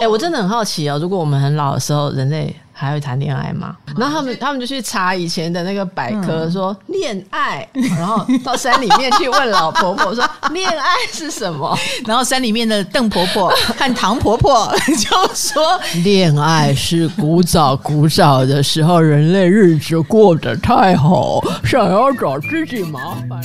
哎、欸，我真的很好奇哦，如果我们很老的时候，人类还会谈恋爱吗？然后他们他们就去查以前的那个百科，说恋爱，然后到山里面去问老婆婆说 恋爱是什么？然后山里面的邓婆婆和唐婆婆 就说恋爱是古早古早的时候，人类日子过得太好，想要找自己麻烦。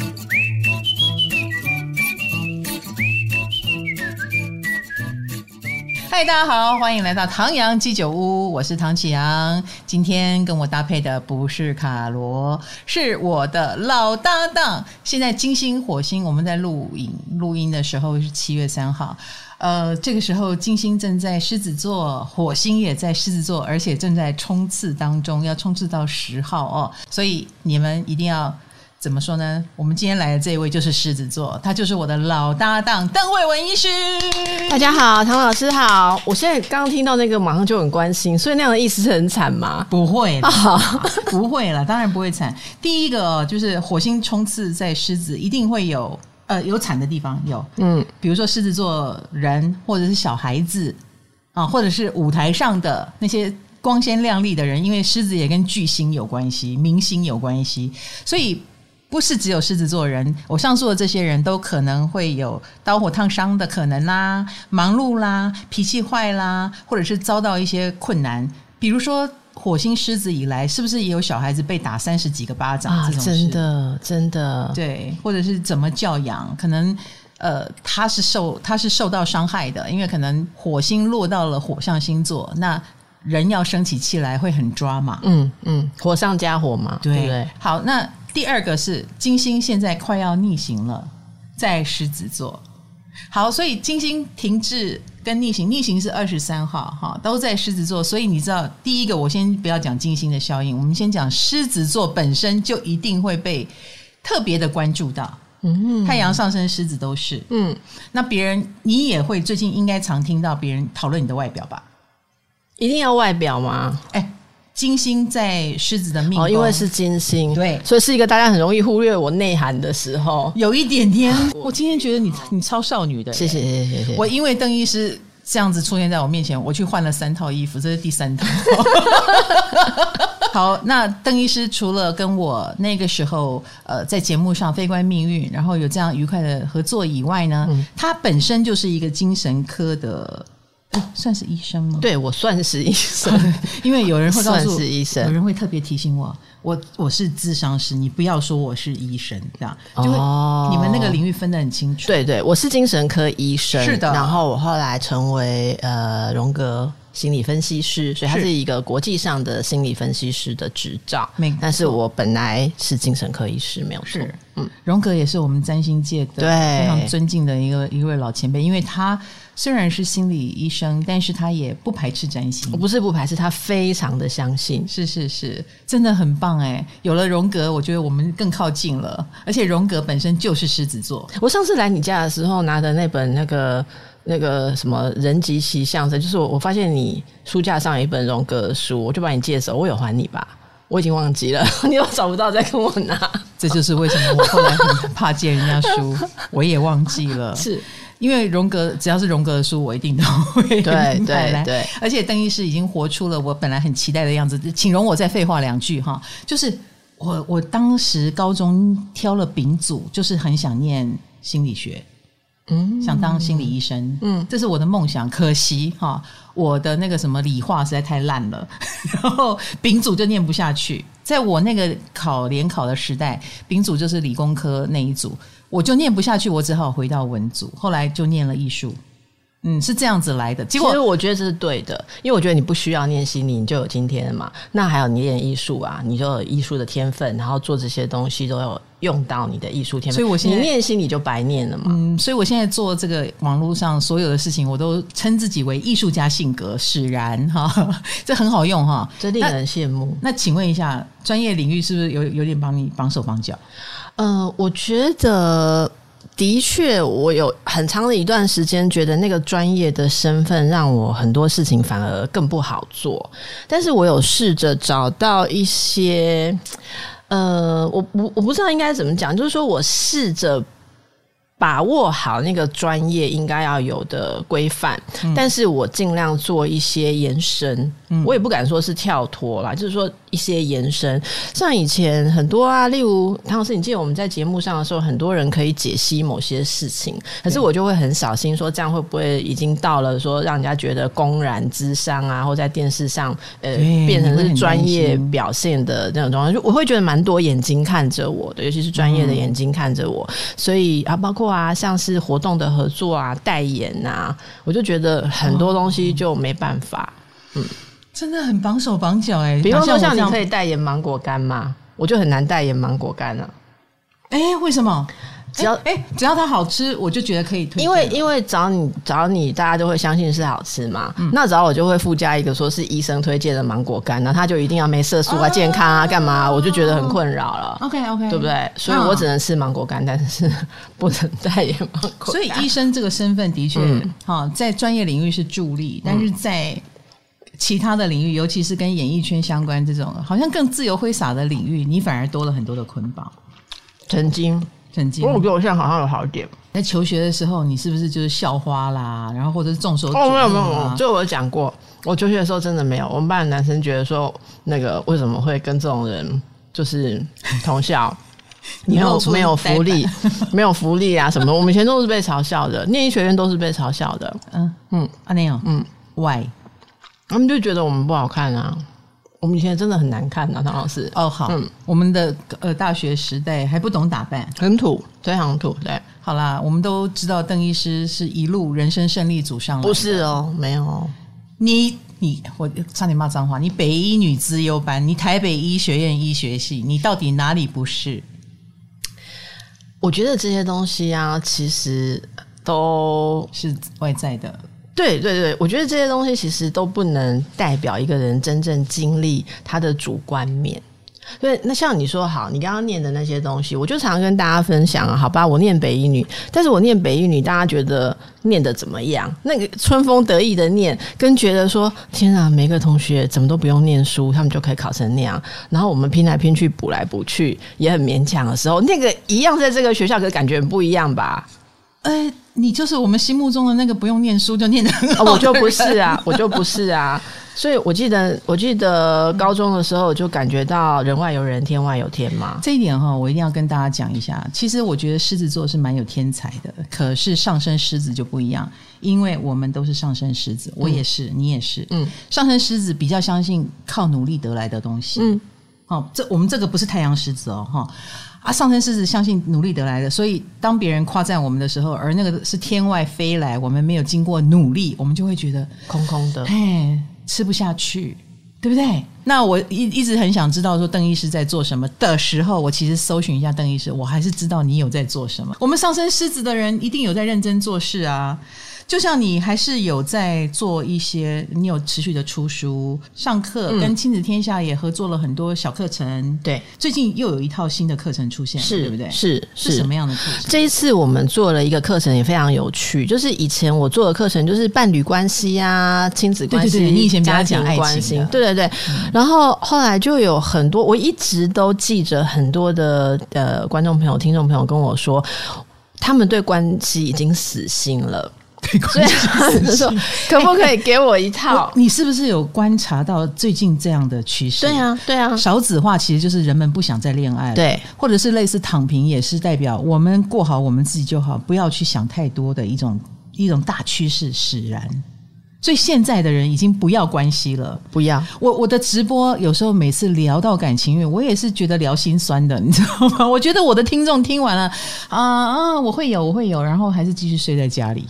嗨，大家好，欢迎来到唐阳鸡酒屋，我是唐启阳。今天跟我搭配的不是卡罗，是我的老搭档。现在金星、火星，我们在录影录音的时候是七月三号，呃，这个时候金星正在狮子座，火星也在狮子座，而且正在冲刺当中，要冲刺到十号哦，所以你们一定要。怎么说呢？我们今天来的这一位就是狮子座，他就是我的老搭档邓慧文医师。大家好，唐老师好。我现在刚刚听到那个，马上就很关心。所以那样的意思是很惨吗？不会，不会了，当然不会惨。第一个就是火星冲刺在狮子，一定会有呃有惨的地方有，嗯，比如说狮子座人或者是小孩子啊，或者是舞台上的那些光鲜亮丽的人，因为狮子也跟巨星有关系，明星有关系，所以。不是只有狮子座人，我上述的这些人都可能会有刀火烫伤的可能啦，忙碌啦，脾气坏啦，或者是遭到一些困难。比如说火星狮子以来，是不是也有小孩子被打三十几个巴掌？啊，真的，真的，对，或者是怎么教养？可能呃，他是受他是受到伤害的，因为可能火星落到了火象星座，那人要生起气来会很抓嘛。嗯嗯，火上加火嘛，对，对不对？好，那。第二个是金星现在快要逆行了，在狮子座。好，所以金星停滞跟逆行，逆行是二十三号，哈，都在狮子座。所以你知道，第一个我先不要讲金星的效应，我们先讲狮子座本身就一定会被特别的关注到。嗯，太阳上升狮子都是。嗯，那别人你也会最近应该常听到别人讨论你的外表吧？一定要外表吗？哎。金星在狮子的命宫，哦，因为是金星，对，所以是一个大家很容易忽略我内涵的时候，有一点点。我今天觉得你你超少女的，谢谢谢谢谢谢。我因为邓医师这样子出现在我面前，我去换了三套衣服，这是第三套。好，那邓医师除了跟我那个时候呃在节目上《非关命运》，然后有这样愉快的合作以外呢，嗯、他本身就是一个精神科的。算是医生吗？对，我算是医生，因为有人会告诉 我，是医生，有人会特别提醒我，我我是智商师，你不要说我是医生，这样就会、哦、你们那个领域分得很清楚。对对，我是精神科医生，是的。然后我后来成为呃荣格心理分析师，所以他是一个国际上的心理分析师的执照。没，但是我本来是精神科医师，没有错。是，嗯，荣格也是我们占星界的对非常尊敬的一个一位老前辈，因为他。虽然是心理医生，但是他也不排斥占星。我不是不排斥，他非常的相信。是是是，真的很棒哎！有了荣格，我觉得我们更靠近了。而且荣格本身就是狮子座。我上次来你家的时候拿的那本那个那个什么人及其象征，就是我我发现你书架上有一本荣格的书，我就把你借走。我有还你吧？我已经忘记了，你又找不到再跟我拿。这就是为什么我后来很怕借人家书，我也忘记了。是。因为荣格只要是荣格的书，我一定都会。对对对，而且邓医师已经活出了我本来很期待的样子。请容我再废话两句哈，就是我我当时高中挑了丙组，就是很想念心理学，嗯，想当心理医生，嗯，这是我的梦想。可惜哈，我的那个什么理化实在太烂了，然后丙组就念不下去。在我那个考联考的时代，丙组就是理工科那一组。我就念不下去，我只好回到文组，后来就念了艺术。嗯，是这样子来的。结果其实我觉得这是对的，因为我觉得你不需要念心理，你就有今天了嘛。那还有你练艺术啊，你就有艺术的天分，然后做这些东西都有用到你的艺术天分。所以我现在你念心理就白念了嘛。嗯，所以我现在做这个网络上所有的事情，我都称自己为艺术家性格使然哈，这很好用哈，这令人羡慕。那，那请问一下，专业领域是不是有有点帮你绑手绑脚？呃，我觉得的确，我有很长的一段时间觉得那个专业的身份让我很多事情反而更不好做。但是我有试着找到一些，呃，我我我不知道应该怎么讲，就是说我试着把握好那个专业应该要有的规范，嗯、但是我尽量做一些延伸，嗯、我也不敢说是跳脱啦，就是说一些延伸。像以前很多啊，例如唐老师，你记得我们在节目上的时候，很多人可以解析某些事情，可是我就会很小心说，这样会不会已经到了说让人家觉得公然之商啊，或在电视上呃变成是专业表现的那种状况，就我会觉得蛮多眼睛看着我的，尤其是专业的眼睛看着我，嗯、所以啊，包括。啊，像是活动的合作啊、代言啊，我就觉得很多东西就没办法。哦、嗯，真的很绑手绑脚哎。比方说，像你可以代言芒果干吗？我就很难代言芒果干了。哎，为什么？只要哎、欸，只要它好吃，我就觉得可以推。因为因为找你找你，大家都会相信是好吃嘛。嗯、那只要我就会附加一个说是医生推荐的芒果干，那他就一定要没色素啊、健康啊、干嘛？我就觉得很困扰了。OK OK，对不对？所以我只能吃芒果干，但是不能代言芒果干。所以医生这个身份的确哈，嗯、在专业领域是助力，但是在其他的领域，尤其是跟演艺圈相关这种好像更自由挥洒的领域，你反而多了很多的捆绑。曾经。曾经，我觉得我现在好像有好一点。在求学的时候，你是不是就是校花啦？然后或者是众所哦，没有没有没有，这我讲过。我求学的时候真的没有。我们班的男生觉得说，那个为什么会跟这种人就是同校？没有没有福利，没有福利啊什么的？我们以前都是被嘲笑的，念医学院都是被嘲笑的。嗯嗯，啊没有，嗯，Why？他们就觉得我们不好看啊。我们以前真的很难看呐、啊，唐老师。哦，好，嗯，我们的呃大学时代还不懂打扮，很土，非常土。对，好啦，我们都知道邓医师是一路人生胜利组上来。不是哦，没有。你你我差点骂脏话。你北医女资优班，你台北医学院医学系，你到底哪里不是？我觉得这些东西啊，其实都是外在的。对对对，我觉得这些东西其实都不能代表一个人真正经历他的主观面。对，那像你说好，你刚刚念的那些东西，我就常常跟大家分享啊，好吧，我念北一女，但是我念北一女，大家觉得念得怎么样？那个春风得意的念，跟觉得说天啊，每个同学怎么都不用念书，他们就可以考成那样，然后我们拼来拼去，补来补去，也很勉强的时候，那个一样在这个学校，可感觉很不一样吧？哎，你就是我们心目中的那个不用念书就念得很好我就不是啊，我就不是啊。所以我记得，我记得高中的时候就感觉到人外有人，天外有天嘛。这一点哈，我一定要跟大家讲一下。其实我觉得狮子座是蛮有天才的，可是上升狮子就不一样，因为我们都是上升狮子，我也是，嗯、你也是。嗯，上升狮子比较相信靠努力得来的东西。嗯，好，这我们这个不是太阳狮子哦，哈。啊，上升狮子相信努力得来的，所以当别人夸赞我们的时候，而那个是天外飞来，我们没有经过努力，我们就会觉得空空的，哎，吃不下去，对不对？那我一一直很想知道说邓医师在做什么的时候，我其实搜寻一下邓医师，我还是知道你有在做什么。我们上升狮子的人一定有在认真做事啊。就像你还是有在做一些，你有持续的出书、上课，跟亲子天下也合作了很多小课程。对，最近又有一套新的课程出现，是对不对？是是什么样的课程？这一次我们做了一个课程，也非常有趣。就是以前我做的课程，就是伴侣关系啊、亲子关系。对对对，你以前比较讲爱情情，对对对。嗯、然后后来就有很多，我一直都记着很多的呃观众朋友、听众朋友跟我说，他们对关系已经死心了。所以 说，可不可以给我一套？欸、你是不是有观察到最近这样的趋势？对啊，对啊。少子化其实就是人们不想再恋爱了，对，或者是类似躺平，也是代表我们过好我们自己就好，不要去想太多的一种一种大趋势使然。所以现在的人已经不要关系了，不要。我我的直播有时候每次聊到感情因为，我也是觉得聊心酸的，你知道吗？我觉得我的听众听完了啊啊，我会有，我会有，然后还是继续睡在家里。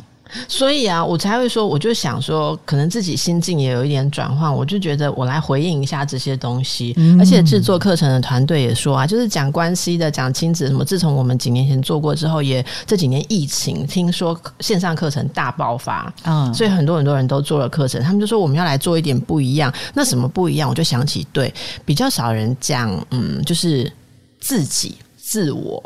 所以啊，我才会说，我就想说，可能自己心境也有一点转换，我就觉得我来回应一下这些东西。嗯、而且制作课程的团队也说啊，就是讲关系的、讲亲子什么。自从我们几年前做过之后，也这几年疫情，听说线上课程大爆发，嗯，所以很多很多人都做了课程。他们就说我们要来做一点不一样。那什么不一样？我就想起，对，比较少人讲，嗯，就是自己、自我。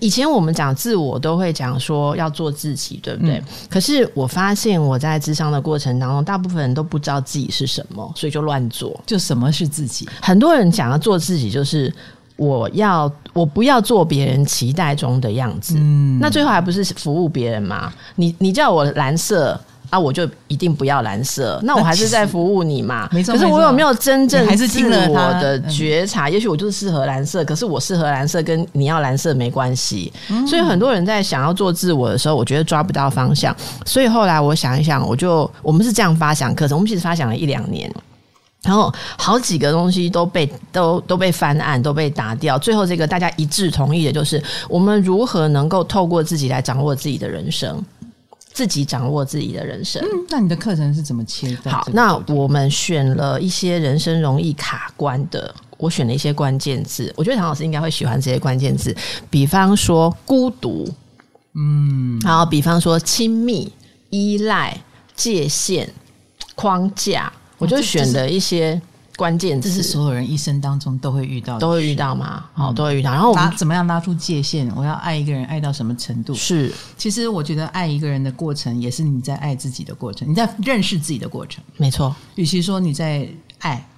以前我们讲自我都会讲说要做自己，对不对？嗯、可是我发现我在智商的过程当中，大部分人都不知道自己是什么，所以就乱做。就什么是自己？很多人想要做自己，就是我要我不要做别人期待中的样子。嗯，那最后还不是服务别人吗？你你叫我蓝色。啊，我就一定不要蓝色，那我还是在服务你嘛。没错，可是我有没有真正还是自我的觉察？也许我就是适合蓝色，可是我适合蓝色跟你要蓝色没关系。所以很多人在想要做自我的时候，我觉得抓不到方向。所以后来我想一想，我就我们是这样发想课程，我们其实发想了一两年，然后好几个东西都被都都被翻案，都被打掉。最后这个大家一致同意的就是，我们如何能够透过自己来掌握自己的人生。自己掌握自己的人生。嗯，那你的课程是怎么切的？好，那我们选了一些人生容易卡关的，我选了一些关键字。我觉得唐老师应该会喜欢这些关键字，比方说孤独，嗯，然后比方说亲密、依赖、界限、框架，我就选了一些。关键这是所有人一生当中都会遇到的，都会遇到吗？好、嗯，都会遇到。然后我们怎么样拉出界限？我要爱一个人，爱到什么程度？是，其实我觉得爱一个人的过程，也是你在爱自己的过程，你在认识自己的过程。没错，与其说你在爱，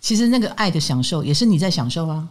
其实那个爱的享受，也是你在享受啊。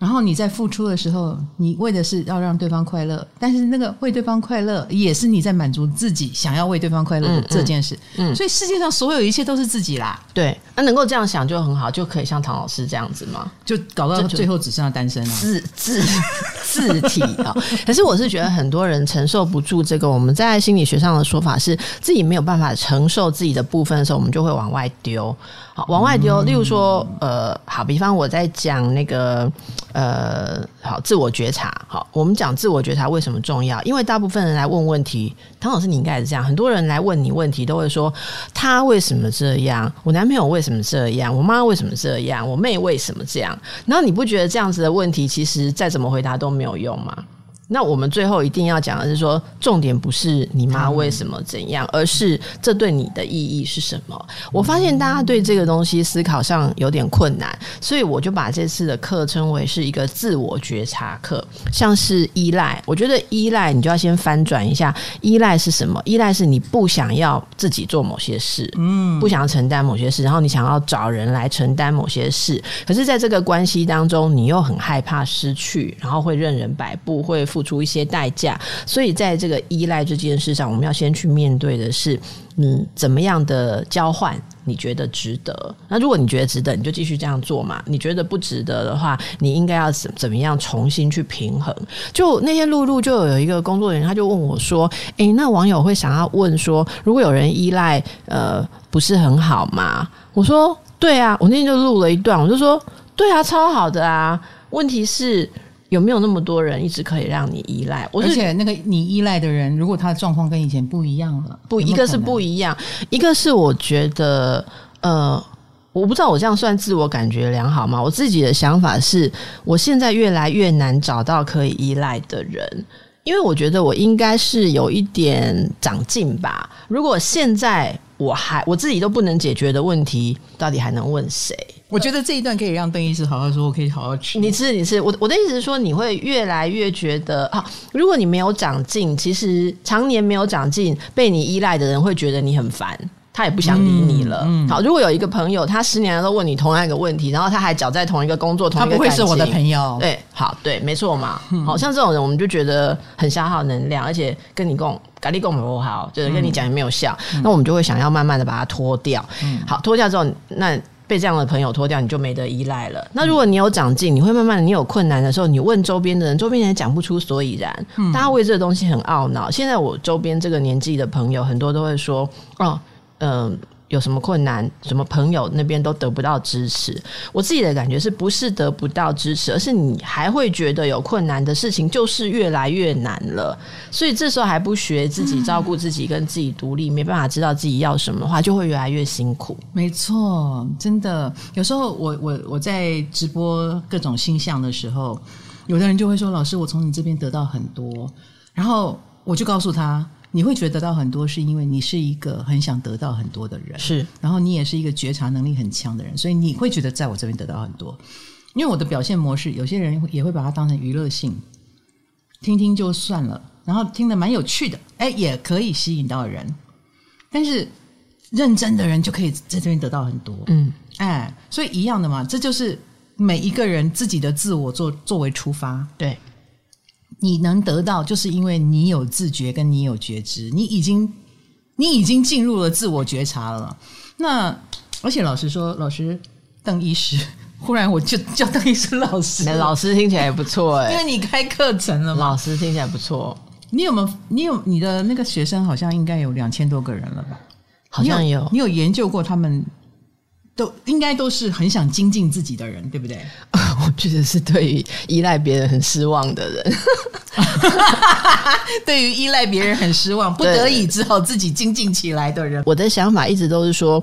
然后你在付出的时候，你为的是要让对方快乐，但是那个为对方快乐，也是你在满足自己想要为对方快乐的这件事。嗯，嗯，所以世界上所有一切都是自己啦。对，那能够这样想就很好，就可以像唐老师这样子嘛？就搞到最后只剩下单身了，自自 自体啊。可是我是觉得很多人承受不住这个，我们在心理学上的说法是自己没有办法承受自己的部分的时候，我们就会往外丢。好，往外丢。例如说，呃，好，比方我在讲那个。呃，好，自我觉察。好，我们讲自我觉察为什么重要？因为大部分人来问问题，唐老师你应该也是这样。很多人来问你问题，都会说他为什么这样？我男朋友为什么这样？我妈为什么这样？我妹为什么这样？然后你不觉得这样子的问题，其实再怎么回答都没有用吗？那我们最后一定要讲的是说，重点不是你妈为什么怎样，而是这对你的意义是什么？我发现大家对这个东西思考上有点困难，所以我就把这次的课称为是一个自我觉察课。像是依赖，我觉得依赖你就要先翻转一下，依赖是什么？依赖是你不想要自己做某些事，嗯，不想要承担某些事，然后你想要找人来承担某些事，可是在这个关系当中，你又很害怕失去，然后会任人摆布，会付出一些代价，所以在这个依赖这件事上，我们要先去面对的是，嗯怎么样的交换，你觉得值得？那如果你觉得值得，你就继续这样做嘛。你觉得不值得的话，你应该要怎怎么样重新去平衡？就那天露露就有一个工作人员，他就问我说：“诶、那网友会想要问说，如果有人依赖，呃，不是很好吗？”我说：“对啊。”我那天就录了一段，我就说：“对啊，超好的啊。”问题是。有没有那么多人一直可以让你依赖？而且那个你依赖的人，如果他的状况跟以前不一样了，不，一个是不一样，一个是我觉得，呃，我不知道我这样算自我感觉良好吗？我自己的想法是，我现在越来越难找到可以依赖的人，因为我觉得我应该是有一点长进吧。如果现在我还我自己都不能解决的问题，到底还能问谁？我觉得这一段可以让邓医师好好说，我可以好好吃。你吃，你吃。我我的意思是说，你会越来越觉得啊，如果你没有长进，其实常年没有长进，被你依赖的人会觉得你很烦，他也不想理你了。嗯嗯、好，如果有一个朋友，他十年来都问你同样一个问题，然后他还搅在同一个工作，同一个感情，他不会是我的朋友。对，好，对，没错嘛。好像这种人，我们就觉得很消耗能量，而且跟你共。咖喱共不好，就是跟你讲也没有效，嗯、那我们就会想要慢慢的把它脱掉。嗯、好，脱掉之后，那被这样的朋友脱掉，你就没得依赖了。那如果你有长进，你会慢慢的，你有困难的时候，你问周边的人，周边人也讲不出所以然，嗯、大家为这个东西很懊恼。现在我周边这个年纪的朋友，很多都会说，哦，嗯、呃。有什么困难，什么朋友那边都得不到支持。我自己的感觉是不是得不到支持，而是你还会觉得有困难的事情就是越来越难了。所以这时候还不学自己照顾自己，跟自己独立，没办法知道自己要什么的话，就会越来越辛苦。没错，真的。有时候我我我在直播各种星象的时候，有的人就会说：“老师，我从你这边得到很多。”然后我就告诉他。你会觉得得到很多，是因为你是一个很想得到很多的人，是。然后你也是一个觉察能力很强的人，所以你会觉得在我这边得到很多。因为我的表现模式，有些人也会把它当成娱乐性，听听就算了，然后听得蛮有趣的，哎，也可以吸引到人。但是认真的人就可以在这边得到很多，嗯，哎，所以一样的嘛，这就是每一个人自己的自我作作为出发，对，你能得到，就是因为你有自觉，跟你有觉知，你已经你已经进入了自我觉察了。那而且老师说，老师邓医师，忽然我就叫邓医师老师，老师听起来也不错哎，因为你开课程了嘛，老师听起来不错。你有没有？你有你的那个学生好像应该有两千多个人了吧？好像有。有，你有研究过他们？都应该都是很想精进自己的人，对不对？我觉得是对于依赖别人很失望的人，对于依赖别人很失望，不得已只好自己精进起来的人。我的想法一直都是说，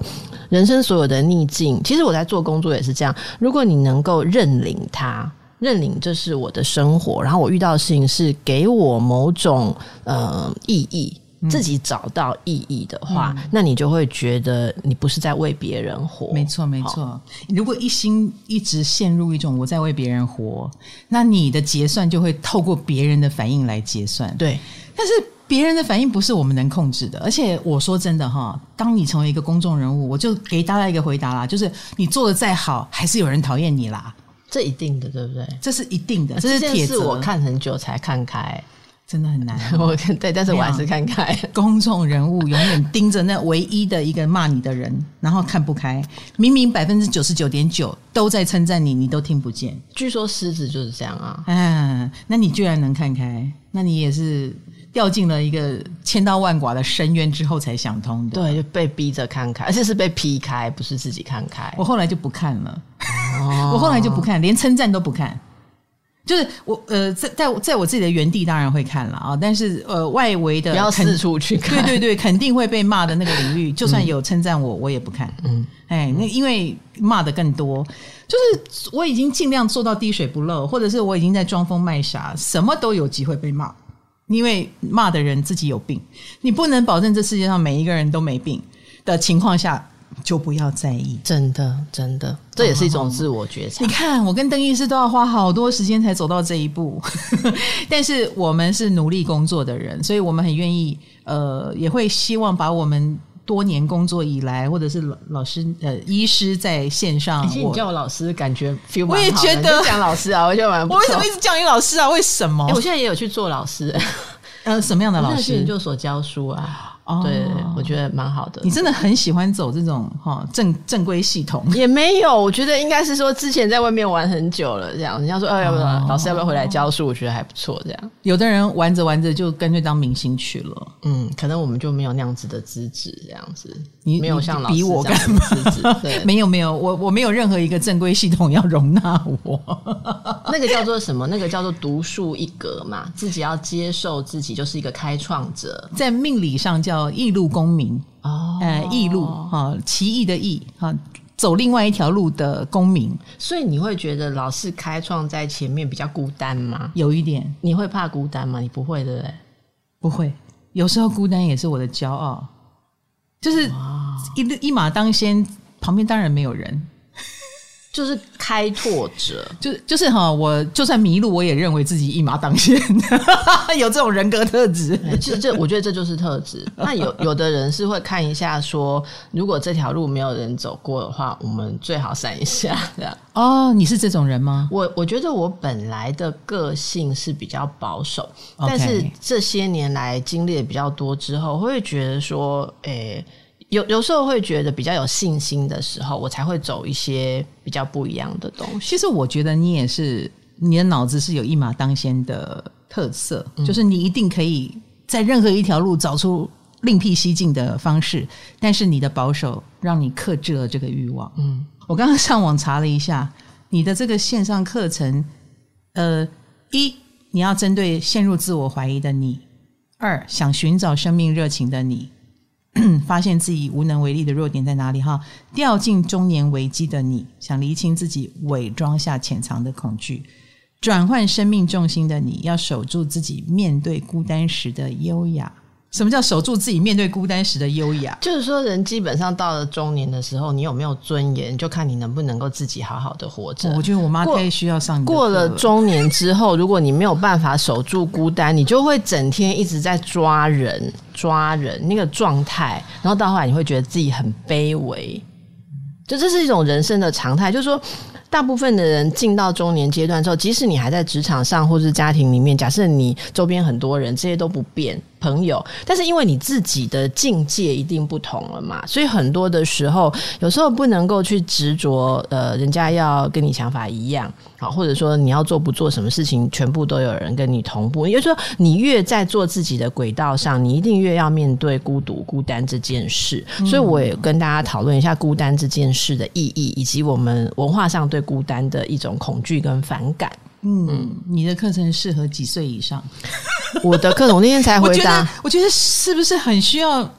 人生所有的逆境，其实我在做工作也是这样。如果你能够认领它，认领这是我的生活，然后我遇到的事情是给我某种呃意义。自己找到意义的话，嗯，那你就会觉得你不是在为别人活。没错，没错。如果一心一直陷入一种我在为别人活，那你的结算就会透过别人的反应来结算。对，但是别人的反应不是我们能控制的。而且我说真的哈，当你成为一个公众人物，我就给大家一个回答啦，就是你做的再好，还是有人讨厌你啦。这一定的，对不对？这是一定的，这是铁则。我看很久才看开。真的很难，哦，我对，但是我还是看开。公众人物永远盯着那唯一的一个骂你的人，然后看不开。明明百分之九十九点九都在称赞你，你都听不见。据说狮子就是这样啊。嗯，那你居然能看开，那你也是掉进了一个千刀万剐的深渊之后才想通的。对，就被逼着看开，而且是被劈开，不是自己看开。我后来就不看了，哦、我后来就不看，连称赞都不看。就是我呃，在在在我自己的原地当然会看了啊，但是呃，外围的不要四处去看，对对对，肯定会被骂的那个领域，就算有称赞我，我也不看。嗯，哎，那因为骂的更多，就是我已经尽量做到滴水不漏，或者是我已经在装疯卖傻，什么都有机会被骂，因为骂的人自己有病，你不能保证这世界上每一个人都没病的情况下。就不要在意，真的，真的，这也是一种自我觉察。你看，我跟邓医师都要花好多时间才走到这一步，但是我们是努力工作的人，所以我们很愿意，呃，也会希望把我们多年工作以来，或者是老老师呃医师在线上，其实你叫我老师，感觉 feel 我也觉得讲老师啊，我觉得蛮。我为什么一直叫你老师啊？为什么？欸、我现在也有去做老师，呃，什么样的老师？去研究所教书啊。哦、对，我觉得蛮好的。你真的很喜欢走这种哈正正规系统？也没有，我觉得应该是说之前在外面玩很久了，这样人家说，哎，要不要老师要不要回来教书？我觉得还不错，这样。有的人玩着玩着就干脆当明星去了。嗯，可能我们就没有那样子的资质，这样子。你没有像老师比我干嘛？对，没有 没有，我我没有任何一个正规系统要容纳我。那个叫做什么？那个叫做独树一格嘛，自己要接受自己就是一个开创者，在命理上叫。异路公民哦，呃，异路哈，奇异的异哈，走另外一条路的公民，所以你会觉得老是开创在前面比较孤单吗？有一点，你会怕孤单吗？你不会对不对？不会，有时候孤单也是我的骄傲，就是一一马当先，旁边当然没有人。就是开拓者，就就是哈，我就算迷路，我也认为自己一马当先，有这种人格特质。其实这，我觉得这就是特质。那有有的人是会看一下，说如果这条路没有人走过的话，我们最好闪一下。这样哦，你是这种人吗？我我觉得我本来的个性是比较保守.但是这些年来经历的比较多之后，会觉得说，诶、欸。有有时候会觉得比较有信心的时候，我才会走一些比较不一样的东西。其实我觉得你也是，你的脑子是有一马当先的特色，嗯，就是你一定可以在任何一条路找出另辟蹊径的方式。但是你的保守让你克制了这个欲望。嗯，我刚刚上网查了一下，你的这个线上课程，呃，一你要针对陷入自我怀疑的你；二想寻找生命热情的你。发现自己无能为力的弱点在哪里？哈，掉进中年危机的你，想厘清自己伪装下潜藏的恐惧，转换生命重心的你，要守住自己面对孤单时的优雅。什么叫守住自己面对孤单时的优雅？就是说，人基本上到了中年的时候，你有没有尊严，就看你能不能够自己好好的活着。我觉得我妈太需要上。过了中年之后，如果你没有办法守住孤单，你就会整天一直在抓人、抓人那个状态，然后到后来你会觉得自己很卑微。就这是一种人生的常态，就是说。大部分的人进到中年阶段之后，即使你还在职场上或是家庭里面，假设你周边很多人，这些都不变。朋友，但是因为你自己的境界一定不同了嘛，所以很多的时候，有时候不能够去执着，呃，人家要跟你想法一样，好，或者说你要做不做什么事情，全部都有人跟你同步。也就是说，你越在做自己的轨道上，你一定越要面对孤独、孤单这件事。所以，我也跟大家讨论一下孤单这件事的意义，以及我们文化上对孤单的一种恐惧跟反感。嗯，你的课程适合几岁以上？我的课程我那天才回答，我觉得，是不是很需要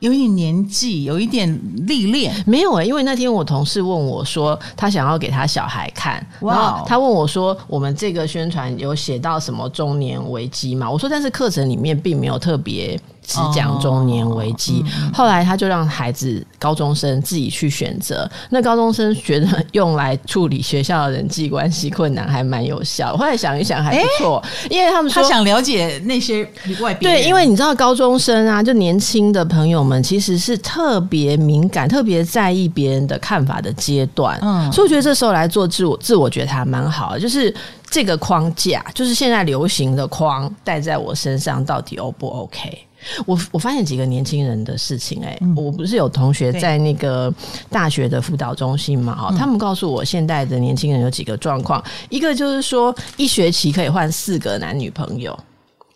有一点年纪，有一点历练？没有哎、欸，因为那天我同事问我说，他想要给他小孩看，哇，然后他问我说，我们这个宣传有写到什么中年危机吗？我说，但是课程里面并没有特别。只讲中年危机，后来他就让孩子高中生自己去选择。那高中生觉得用来处理学校的人际关系困难还蛮有效。后来想一想还不错，欸、因为他们说他想了解那些外边。对，因为你知道高中生啊，就年轻的朋友们其实是特别敏感、特别在意别人的看法的阶段。嗯，所以我觉得这时候来做自我自我觉察蛮好的，就是这个框架，就是现在流行的框戴在我身上，到底 O 不 OK？我我发现几个年轻人的事情，哎、嗯，我不是有同学在那个大学的辅导中心嘛？哈，他们告诉我，现在的年轻人有几个状况，一个就是说一学期可以换四个男女朋友，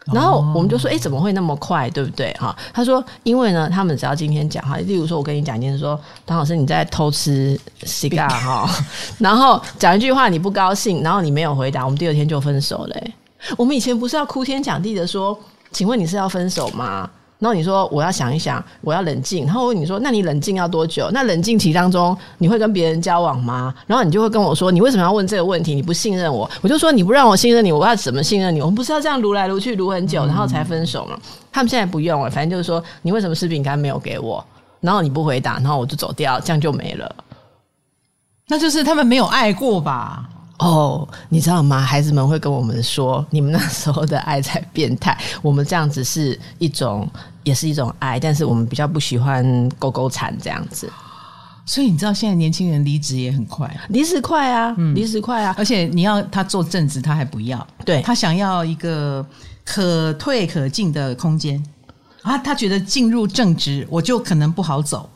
然后我们就说，哎，怎么会那么快，对不对？哈，他说，因为呢，他们只要今天讲哈，例如说，我跟你讲，一件事说，唐老师你在偷吃 cigar 哈，然后讲一句话你不高兴，然后你没有回答，我们第二天就分手嘞。我们以前不是要哭天抢地的说。请问你是要分手吗？然后你说我要想一想，我要冷静。然后我问你说，那你冷静要多久？那冷静期当中你会跟别人交往吗？然后你就会跟我说，你为什么要问这个问题？你不信任我？我就说你不让我信任你，我要怎么信任你？我们不是要这样撸来撸去撸很久，然后才分手吗？他们现在不用了，反正就是说你为什么吃饼干没有给我？然后你不回答，然后我就走掉，这样就没了。那就是他们没有爱过吧？哦，oh, 你知道吗？孩子们会跟我们说，你们那时候的爱才变态。我们这样子是一种，也是一种爱，但是我们比较不喜欢勾勾缠这样子。所以你知道，现在年轻人离职也很快，离职快啊，嗯，离职快啊。而且你要他做正职，他还不要，对，他想要一个可退可进的空间啊。他觉得进入正职，我就可能不好走。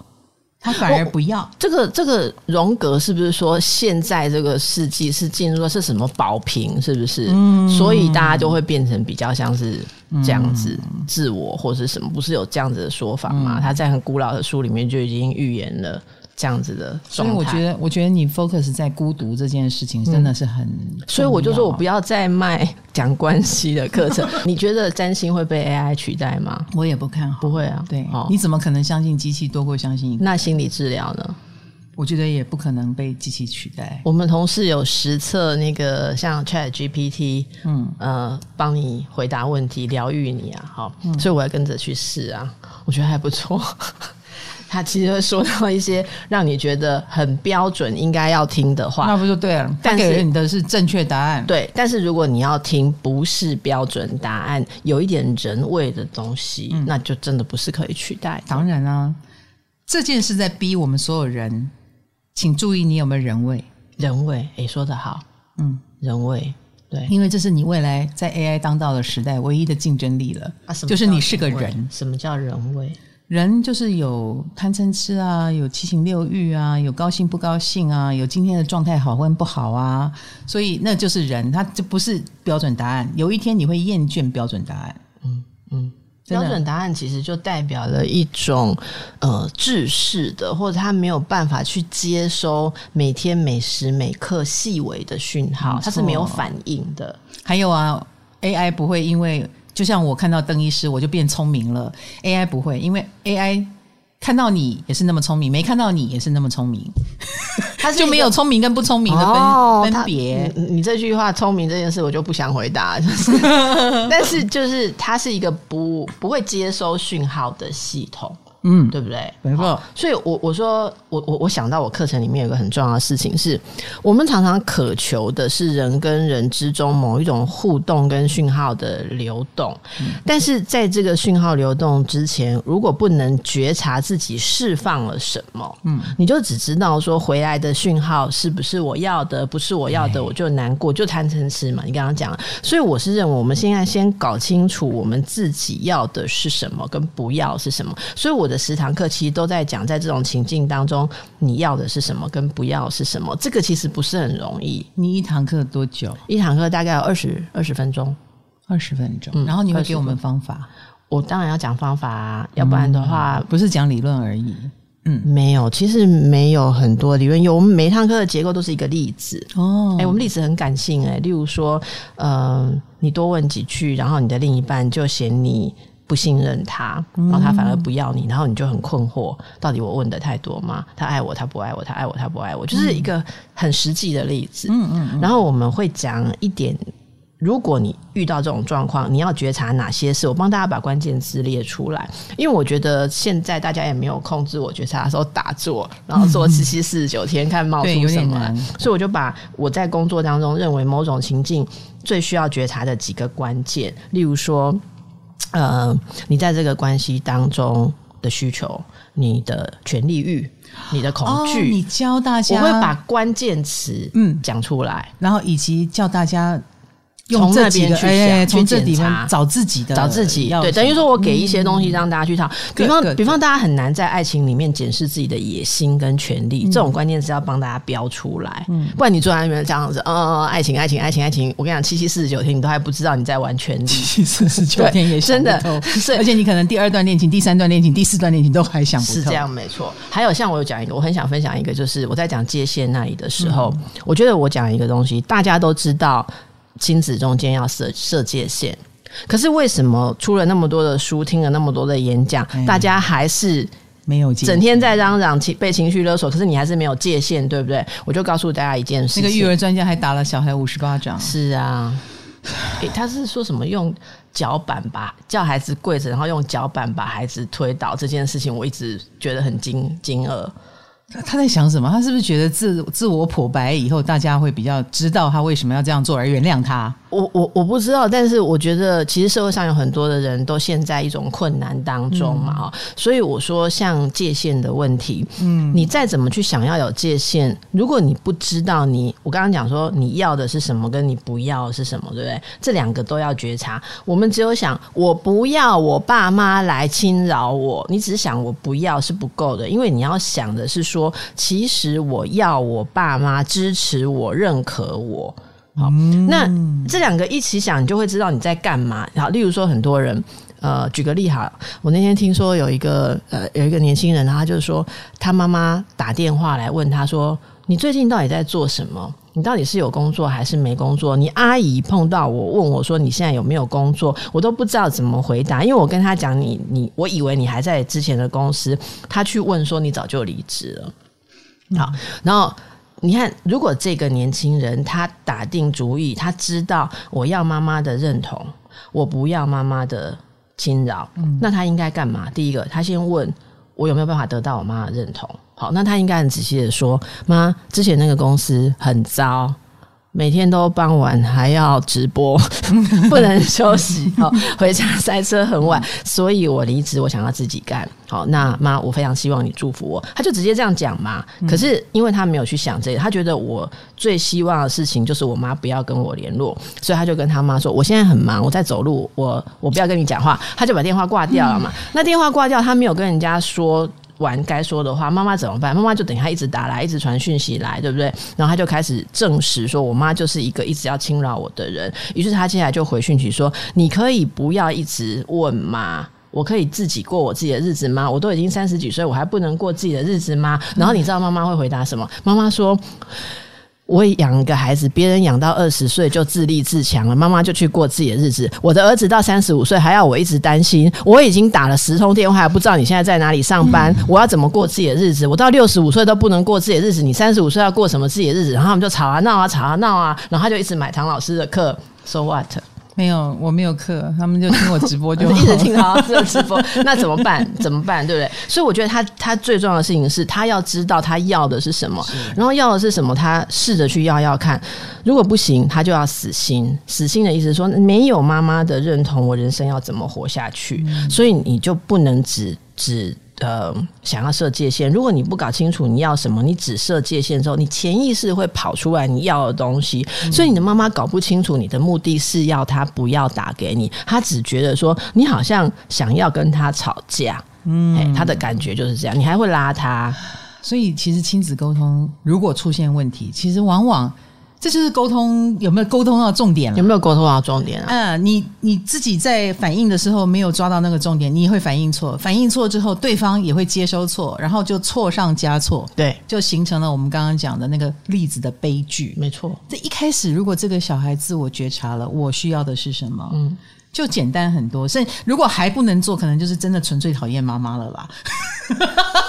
他反而不要这个这个荣格，是不是说现在这个世纪是进入的是什么保平？是不是？嗯，所以大家就会变成比较像是这样子自我或是什么？不是有这样子的说法吗？他在很古老的书里面就已经预言了。这样子的，所以我觉得，我觉得你 focus 在孤独这件事情真的是很，所以我就说我不要再卖讲关系的课程。你觉得占星会被 AI 取代吗？我也不看好，不会啊。对，你怎么可能相信机器多过相信？那心理治疗呢？我觉得也不可能被机器取代。我们同事有实测那个像 Chat GPT，嗯呃，帮你回答问题，疗愈你啊，好，所以我要跟着去试啊，我觉得还不错。他其实会说到一些让你觉得很标准、应该要听的话，那不就对了？但是给你的是正确答案。对，但是如果你要听不是标准答案，有一点人味的东西，嗯、那就真的不是可以取代。当然啊，这件事在逼我们所有人，请注意你有没有人味？人味，哎，说得好，嗯，人味，对，因为这是你未来在 AI 当道的时代唯一的竞争力了。啊，什么？就是你是个人。什么叫人味？人就是有贪嗔痴啊，有七情六欲啊，有高兴不高兴啊，有今天的状态好或不好啊，所以那就是人，他就不是标准答案。有一天你会厌倦标准答案。嗯嗯，标准答案其实就代表了一种呃制式的，或者他没有办法去接收每天每时每刻细微的讯号，他是没有反应的。还有啊，AI 不会因为。就像我看到邓医师，我就变聪明了。AI 不会，因为 AI 看到你也是那么聪明，没看到你也是那么聪明，他就没有聪明跟不聪明的分、哦、分别。你，这句话聪明这件事，我就不想回答。就是、但是就是它是一个不不会接收讯号的系统。嗯，对不对？没错。所以我，我我说，我我我想到我课程里面有个很重要的事情是，我们常常渴求的是人跟人之中某一种互动跟讯号的流动，嗯、但是在这个讯号流动之前，如果不能觉察自己释放了什么，嗯，你就只知道说回来的讯号是不是我要的，不是我要的，我就难过，就贪嗔痴嘛。你刚刚讲了，所以我是认为我们现在先搞清楚我们自己要的是什么，跟不要是什么。所以我。的十堂课其实都在讲，在这种情境当中，你要的是什么，跟不要是什么。这个其实不是很容易。你一堂课多久？一堂课大概有二十二十分钟，二十分钟。然后你会给我们方法？我当然要讲方法啊，要不然的话，不是讲理论而已。嗯，没有，其实没有很多理论。有我们每一堂课的结构都是一个例子哦。哎，我们例子很感性哎，例如说，嗯、呃，你多问几句，然后你的另一半就嫌你。不信任他，然后他反而不要你，然后你就很困惑，到底我问的太多吗？他爱我，他不爱我，他爱我，他不爱我，就是一个很实际的例子。嗯嗯，嗯。然后我们会讲一点，如果你遇到这种状况，你要觉察哪些事？我帮大家把关键词列出来，因为我觉得现在大家也没有控制我觉察的时候打坐，然后做七七四十九天看冒出什么来，所以我就把我在工作当中认为某种情境最需要觉察的几个关键，例如说。呃，你在这个关系当中的需求，你的权力欲，你的恐惧，哦，你教大家，我会把关键词嗯讲出来，然后以及叫大家。从这边去想，从这里面找自己的，找自己。对，等于说我给一些东西让大家去套。比方，比方，大家很难在爱情里面检视自己的野心跟权利，这种观念是要帮大家标出来。不然你坐在那边这样子，嗯，爱情，爱情，爱情，爱情。我跟你讲，七七四十九天，你都还不知道你在玩权利。七七四十九天也真的，而且你可能第二段恋情、第三段恋情、第四段恋情都还想不透。是这样，没错。还有像我有讲一个，我很想分享一个，就是我在讲界限那里的时候，我觉得我讲一个东西，大家都知道。亲子中间要设设界限，可是为什么出了那么多的书，听了那么多的演讲，嗯、大家还是没有整天在嚷嚷情被情绪勒索？可是你还是没有界限，对不对？我就告诉大家一件事：那个育儿专家还打了小孩五十巴掌。是啊，欸、他是说什么用脚板把叫孩子跪着，然后用脚板把孩子推倒这件事情，我一直觉得很惊惊愕。他在想什么？他是不是觉得自自我剖白以后，大家会比较知道他为什么要这样做而原谅他？我我我不知道，但是我觉得其实社会上有很多的人都陷在一种困难当中嘛，哈、嗯，所以我说像界限的问题，嗯，你再怎么去想要有界限，如果你不知道你，我刚刚讲说你要的是什么，跟你不要的是什么，对不对？这两个都要觉察。我们只有想我不要我爸妈来侵扰我，你只是想我不要是不够的，因为你要想的是说，其实我要我爸妈支持我、认可我。好，那这两个一起想，你就会知道你在干嘛。好，例如说，很多人，呃，举个例哈，我那天听说有一个呃，有一个年轻人，他就是说，他妈妈打电话来问他说：“你最近到底在做什么？你到底是有工作还是没工作？”你阿姨碰到我问我说：“你现在有没有工作？”我都不知道怎么回答，因为我跟他讲：“你你，我以为你还在之前的公司。”他去问说：“你早就离职了。”好，然后。你看，如果这个年轻人他打定主意，他知道我要妈妈的认同，我不要妈妈的侵扰，嗯，那他应该干嘛？第一个，他先问我有没有办法得到我妈的认同。好，那他应该很仔细的说：“妈，之前那个公司很糟。”每天都傍晚还要直播，不能休息。好，回家塞车很晚，所以我离职，我想要自己干。好，那妈，我非常希望你祝福我。他就直接这样讲嘛。可是因为他没有去想这个，他觉得我最希望的事情就是我妈不要跟我联络，所以他就跟他妈说：“我现在很忙，我在走路，我我不要跟你讲话。”他就把电话挂掉了嘛。那电话挂掉，他没有跟人家说。完该说的话，妈妈怎么办？妈妈就等于他一直打来，一直传讯息来，对不对？然后他就开始证实说，我妈就是一个一直要侵扰我的人。于是他接下来就回讯息说：“你可以不要一直问吗？我可以自己过我自己的日子吗？我都已经三十几岁，我还不能过自己的日子吗？”然后你知道妈妈会回答什么？妈妈说。我养一个孩子，别人养到二十岁就自立自强了，妈妈就去过自己的日子。我的儿子到三十五岁还要我一直担心，我已经打了十通电话，还不知道你现在在哪里上班，我要怎么过自己的日子？我到六十五岁都不能过自己的日子，你三十五岁要过什么自己的日子？然后他们就吵啊闹啊吵啊闹啊，然后他就一直买唐老师的课，So what？没有，我没有课，他们就听我直播就好，就 一直听他这直播，那怎么办？怎么办？对不对？所以我觉得他他最重要的事情是他要知道他要的是什么，然后要的是什么，他试着去要要看，如果不行，他就要死心。死心的意思是说，没有妈妈的认同，我人生要怎么活下去？嗯、所以你就不能只只。呃，想要设界限，如果你不搞清楚你要什么，你只设界限之后，你潜意识会跑出来你要的东西。嗯、所以你的妈妈搞不清楚你的目的是要她不要打给你，她只觉得说你好像想要跟她吵架，嗯，她的感觉就是这样，你还会拉她。所以其实亲子沟通如果出现问题，其实往往。这就是沟通有没有沟通到重点？有没有沟通到重点啊？嗯，你你自己在反应的时候没有抓到那个重点，你也会反应错。反应错之后，对方也会接收错，然后就错上加错，对，就形成了我们刚刚讲的那个例子的悲剧。没错，这一开始如果这个小孩自我觉察了，我需要的是什么？嗯。就简单很多，所以如果还不能做，可能就是真的纯粹讨厌妈妈了吧。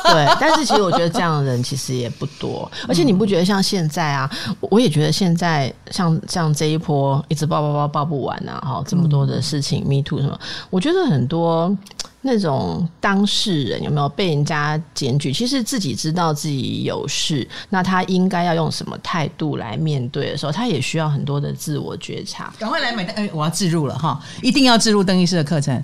对，但是其实我觉得这样的人其实也不多，而且你不觉得像现在啊？我也觉得现在像像这一波一直抱抱抱抱不完啊，哈，这么多的事情，Me Too 什么，我觉得很多。那种当事人有没有被人家检举？其实自己知道自己有事，那他应该要用什么态度来面对的时候，他也需要很多的自我觉察。赶快来买单！哎，我要置入了哈，一定要置入邓医师的课程。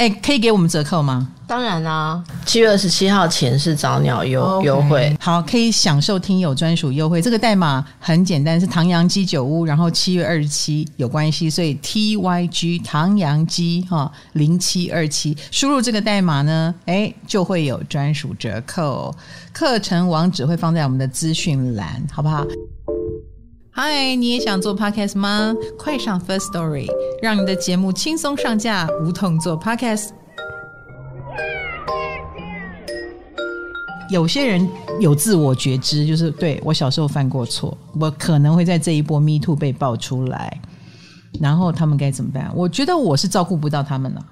哎，可以给我们折扣吗？当然啦、啊，七月二十七号前是早鸟优优惠，好，可以享受听友专属优惠。这个代码很简单，是唐阳鸡酒屋，然后七月二十七有关系，所以 T Y G 唐阳鸡哈零七二七，输入这个代码呢，哎，就会有专属折扣。课程网址会放在我们的资讯栏，好不好？嗨，你也想做 podcast 吗？快上 First Story，让你的节目轻松上架，无痛做 podcast。有些人有自我觉知，就是对，我小时候犯过错，我可能会在这一波 Me Too 被爆出来，然后他们该怎么办？我觉得我是照顾不到他们了，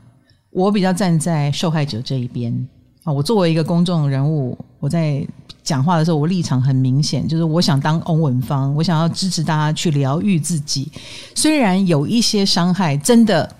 我比较站在受害者这一边啊。我作为一个公众人物，我在。讲话的时候，我立场很明显，就是我想当欧文芳，我想要支持大家去疗愈自己。虽然有一些伤害，真的，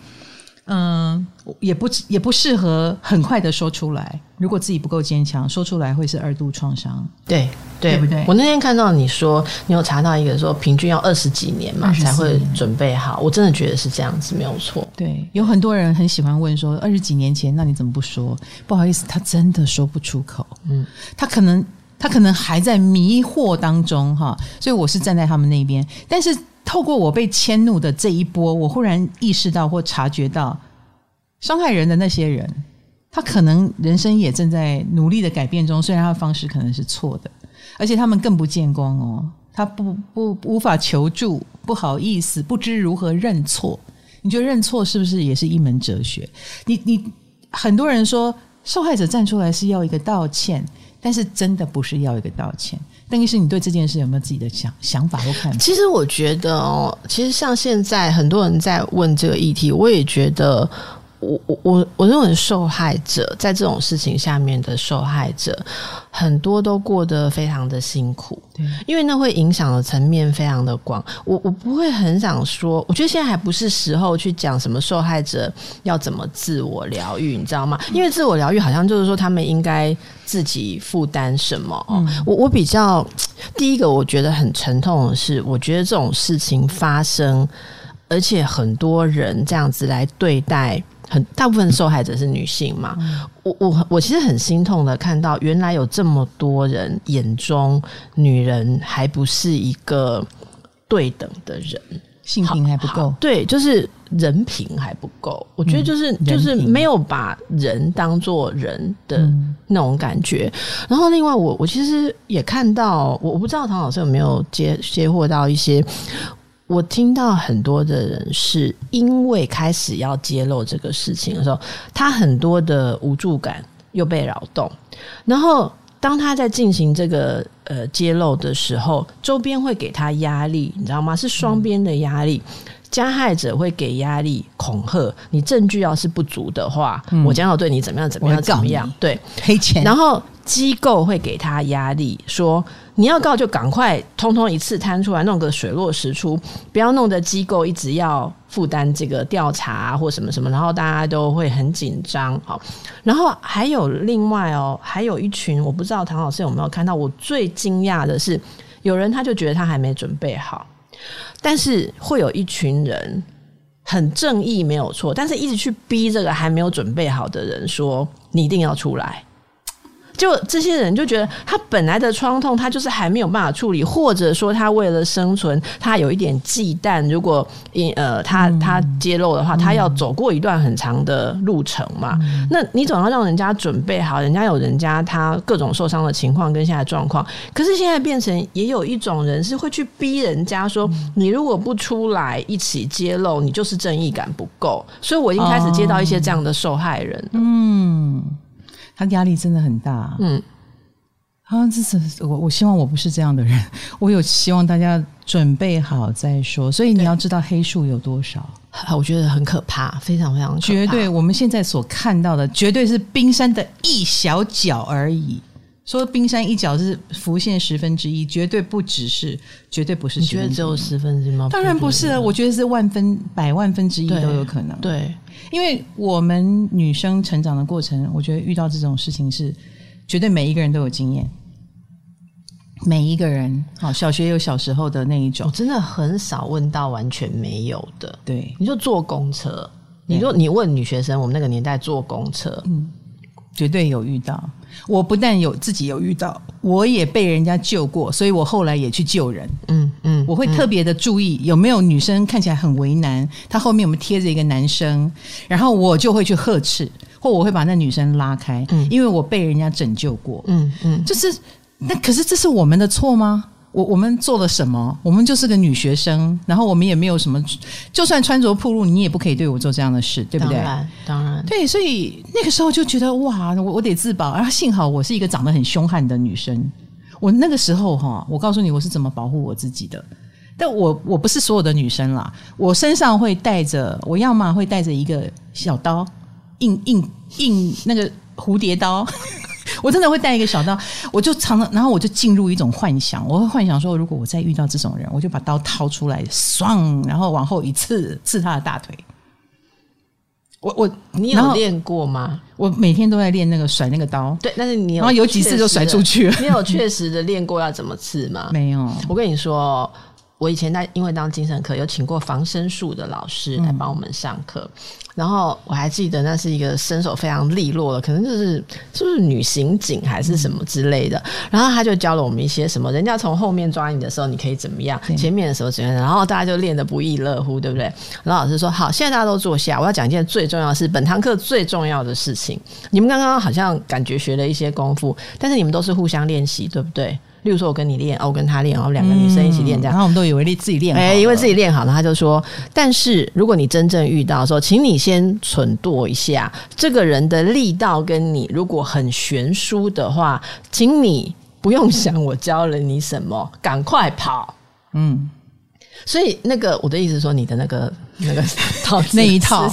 嗯，也不也不适合很快的说出来。如果自己不够坚强，说出来会是二度创伤。对对，对不对？我那天看到你说，你有查到一个说，平均要二十几年嘛才会准备好。我真的觉得是这样子，没有错。对，有很多人很喜欢问说，二十几年前，那你怎么不说？不好意思，他真的说不出口。嗯，他可能。他可能还在迷惑当中，哈，所以我是站在他们那边。但是透过我被迁怒的这一波，我忽然意识到或察觉到，伤害人的那些人，他可能人生也正在努力的改变中。虽然他的方式可能是错的，而且他们更不见光哦，他不不无法求助，不好意思，不知如何认错。你觉得认错是不是也是一门哲学？你你很多人说受害者站出来是要一个道歉。但是真的不是要一个道歉，邓医师，你对这件事有没有自己的想想法或看法？其实我觉得哦，其实像现在很多人在问这个议题，我也觉得。我我我我认为受害者在这种事情下面的受害者很多都过得非常的辛苦，对，因为那会影响的层面非常的广。我我不会很想说，我觉得现在还不是时候去讲什么受害者要怎么自我疗愈，你知道吗？因为自我疗愈好像就是说他们应该自己负担什么。嗯，我我比较第一个我觉得很沉痛的是，我觉得这种事情发生，而且很多人这样子来对待。很大部分受害者是女性嘛？嗯、我我我其实很心痛的看到，原来有这么多人眼中女人还不是一个对等的人，性平还不够，对，就是人品还不够。我觉得就是、嗯、就是没有把人当做人的那种感觉。嗯、然后另外我，我我其实也看到，我我不知道唐老师有没有接接获到一些。我听到很多的人是因为开始要揭露这个事情的时候，他很多的无助感又被扰动，然后当他在进行这个呃揭露的时候，周边会给他压力，你知道吗？是双边的压力，加害者会给压力恐吓，你证据要是不足的话，我将要对你怎么样怎么样怎么样，对，赔钱，然后。机构会给他压力，说你要告就赶快通通一次摊出来，弄个水落石出，不要弄得机构一直要负担这个调查或什么什么，然后大家都会很紧张。好，然后还有另外哦，还有一群我不知道唐老师有没有看到，我最惊讶的是，有人他就觉得他还没准备好，但是会有一群人很正义没有错，但是一直去逼这个还没有准备好的人说，你一定要出来。就这些人就觉得他本来的创痛，他就是还没有办法处理，或者说他为了生存，他有一点忌惮。如果因呃他他揭露的话，他要走过一段很长的路程嘛。那你总要让人家准备好，人家有人家他各种受伤的情况跟现在状况。可是现在变成也有一种人是会去逼人家说，你如果不出来一起揭露，你就是正义感不够。所以我已经开始接到一些这样的受害人。嗯。他压力真的很大，嗯，啊，这是我，我希望我不是这样的人，我有希望大家准备好再说。所以你要知道黑数有多少，我觉得很可怕，非常非常可怕。绝对，我们现在所看到的绝对是冰山的一小角而已。说冰山一角是浮现十分之一，绝对不只是，绝对不是。你觉得只有十分之一吗？当然不是啊，我觉得是万分、百万分之一都有可能。对。因为我们女生成长的过程，我觉得遇到这种事情是绝对每一个人都有经验，每一个人，好，小学有小时候的那一种，我真的很少问到完全没有的。对，你就坐公车，你说你问女学生，我们那个年代坐公车，嗯，绝对有遇到。我不但有自己有遇到，我也被人家救过，所以我后来也去救人。嗯嗯，我会特别的注意有没有女生看起来很为难，她后面有没有贴着一个男生，然后我就会去呵斥，或我会把那女生拉开，嗯，因为我被人家拯救过。嗯嗯，就是那可是这是我们的错吗？我我们做了什么？我们就是个女学生，然后我们也没有什么，就算穿着暴露，你也不可以对我做这样的事，对不对？当然，当然，对。所以那个时候就觉得哇，我我得自保。然后幸好我是一个长得很凶悍的女生。我那个时候哈，我告诉你我是怎么保护我自己的。但我我不是所有的女生啦，我身上会带着，我要么会带着一个小刀，硬硬硬那个蝴蝶刀。我真的会带一个小刀，我就常常，然后我就进入一种幻想，我会幻想说，如果我再遇到这种人，我就把刀掏出来，爽，然后往后一刺，刺他的大腿。我我你有练过吗？我每天都在练那个甩那个刀，对，但是你有然后有几次就甩出去了。你有确实的练过要怎么刺吗？没有。我跟你说。我以前在因为当精神科有请过防身术的老师来帮我们上课，嗯、然后我还记得那是一个身手非常利落的，可能就是是不是女刑警还是什么之类的，嗯、然后他就教了我们一些什么，人家从后面抓你的时候你可以怎么样，前面的时候怎么样，然后大家就练得不亦乐乎，对不对？然后老师说好，现在大家都坐下，我要讲一件最重要的事，本堂课最重要的事情。你们刚刚好像感觉学了一些功夫，但是你们都是互相练习，对不对？例如说，我跟你练，我跟他练，然后两个女生一起练，这样，然后我们都以为你自己练好，哎，因为自己练好了，他就说，但是如果你真正遇到说，请你先蠢惰一下，这个人的力道跟你如果很悬殊的话，请你不用想我教了你什么，赶快跑，嗯。所以那个我的意思是说，你的那个那个 套那一套，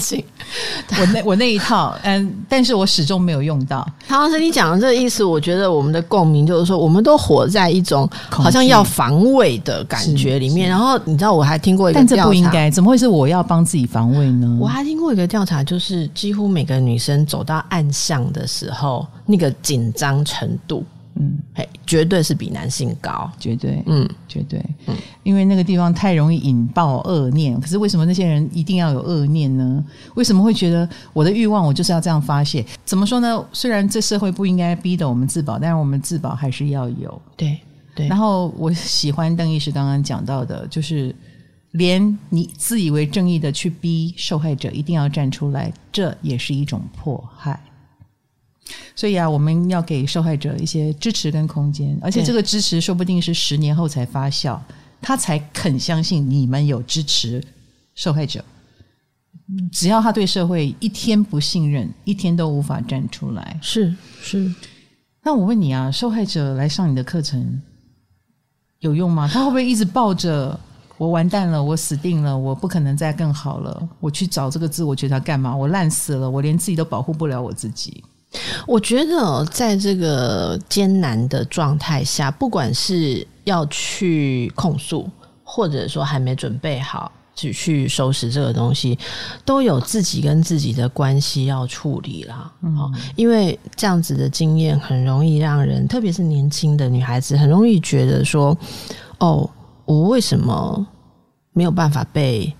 我那我那一套，嗯，但是我始终没有用到。唐老师，你讲的这个意思，我觉得我们的共鸣就是说，我们都活在一种好像要防卫的感觉里面。然后你知道，我还听过一个调查，但这不应该，怎么会是我要帮自己防卫呢？我还听过一个调查，就是几乎每个女生走到暗巷的时候，那个紧张程度。嗯，嘿，绝对是比男性高，绝对，嗯，绝对，嗯，因为那个地方太容易引爆恶念。可是为什么那些人一定要有恶念呢？为什么会觉得我的欲望我就是要这样发泄？怎么说呢？虽然这社会不应该逼得我们自保，但是我们自保还是要有。对对。然后我喜欢邓医师刚刚讲到的，就是连你自以为正义的去逼受害者一定要站出来，这也是一种迫害。所以啊，我们要给受害者一些支持跟空间，而且这个支持说不定是十年后才发酵，他才肯相信你们有支持受害者。只要他对社会一天不信任，一天都无法站出来。是是。那我问你啊，受害者来上你的课程有用吗？他会不会一直抱着我完蛋了，我死定了，我不可能再更好了，我去找这个自我觉察干嘛？我烂死了，我连自己都保护不了我自己。我觉得在这个艰难的状态下，不管是要去控诉，或者说还没准备好去去收拾这个东西，都有自己跟自己的关系要处理啦。嗯，因为这样子的经验很容易让人，特别是年轻的女孩子，很容易觉得说：“哦，我为什么没有办法被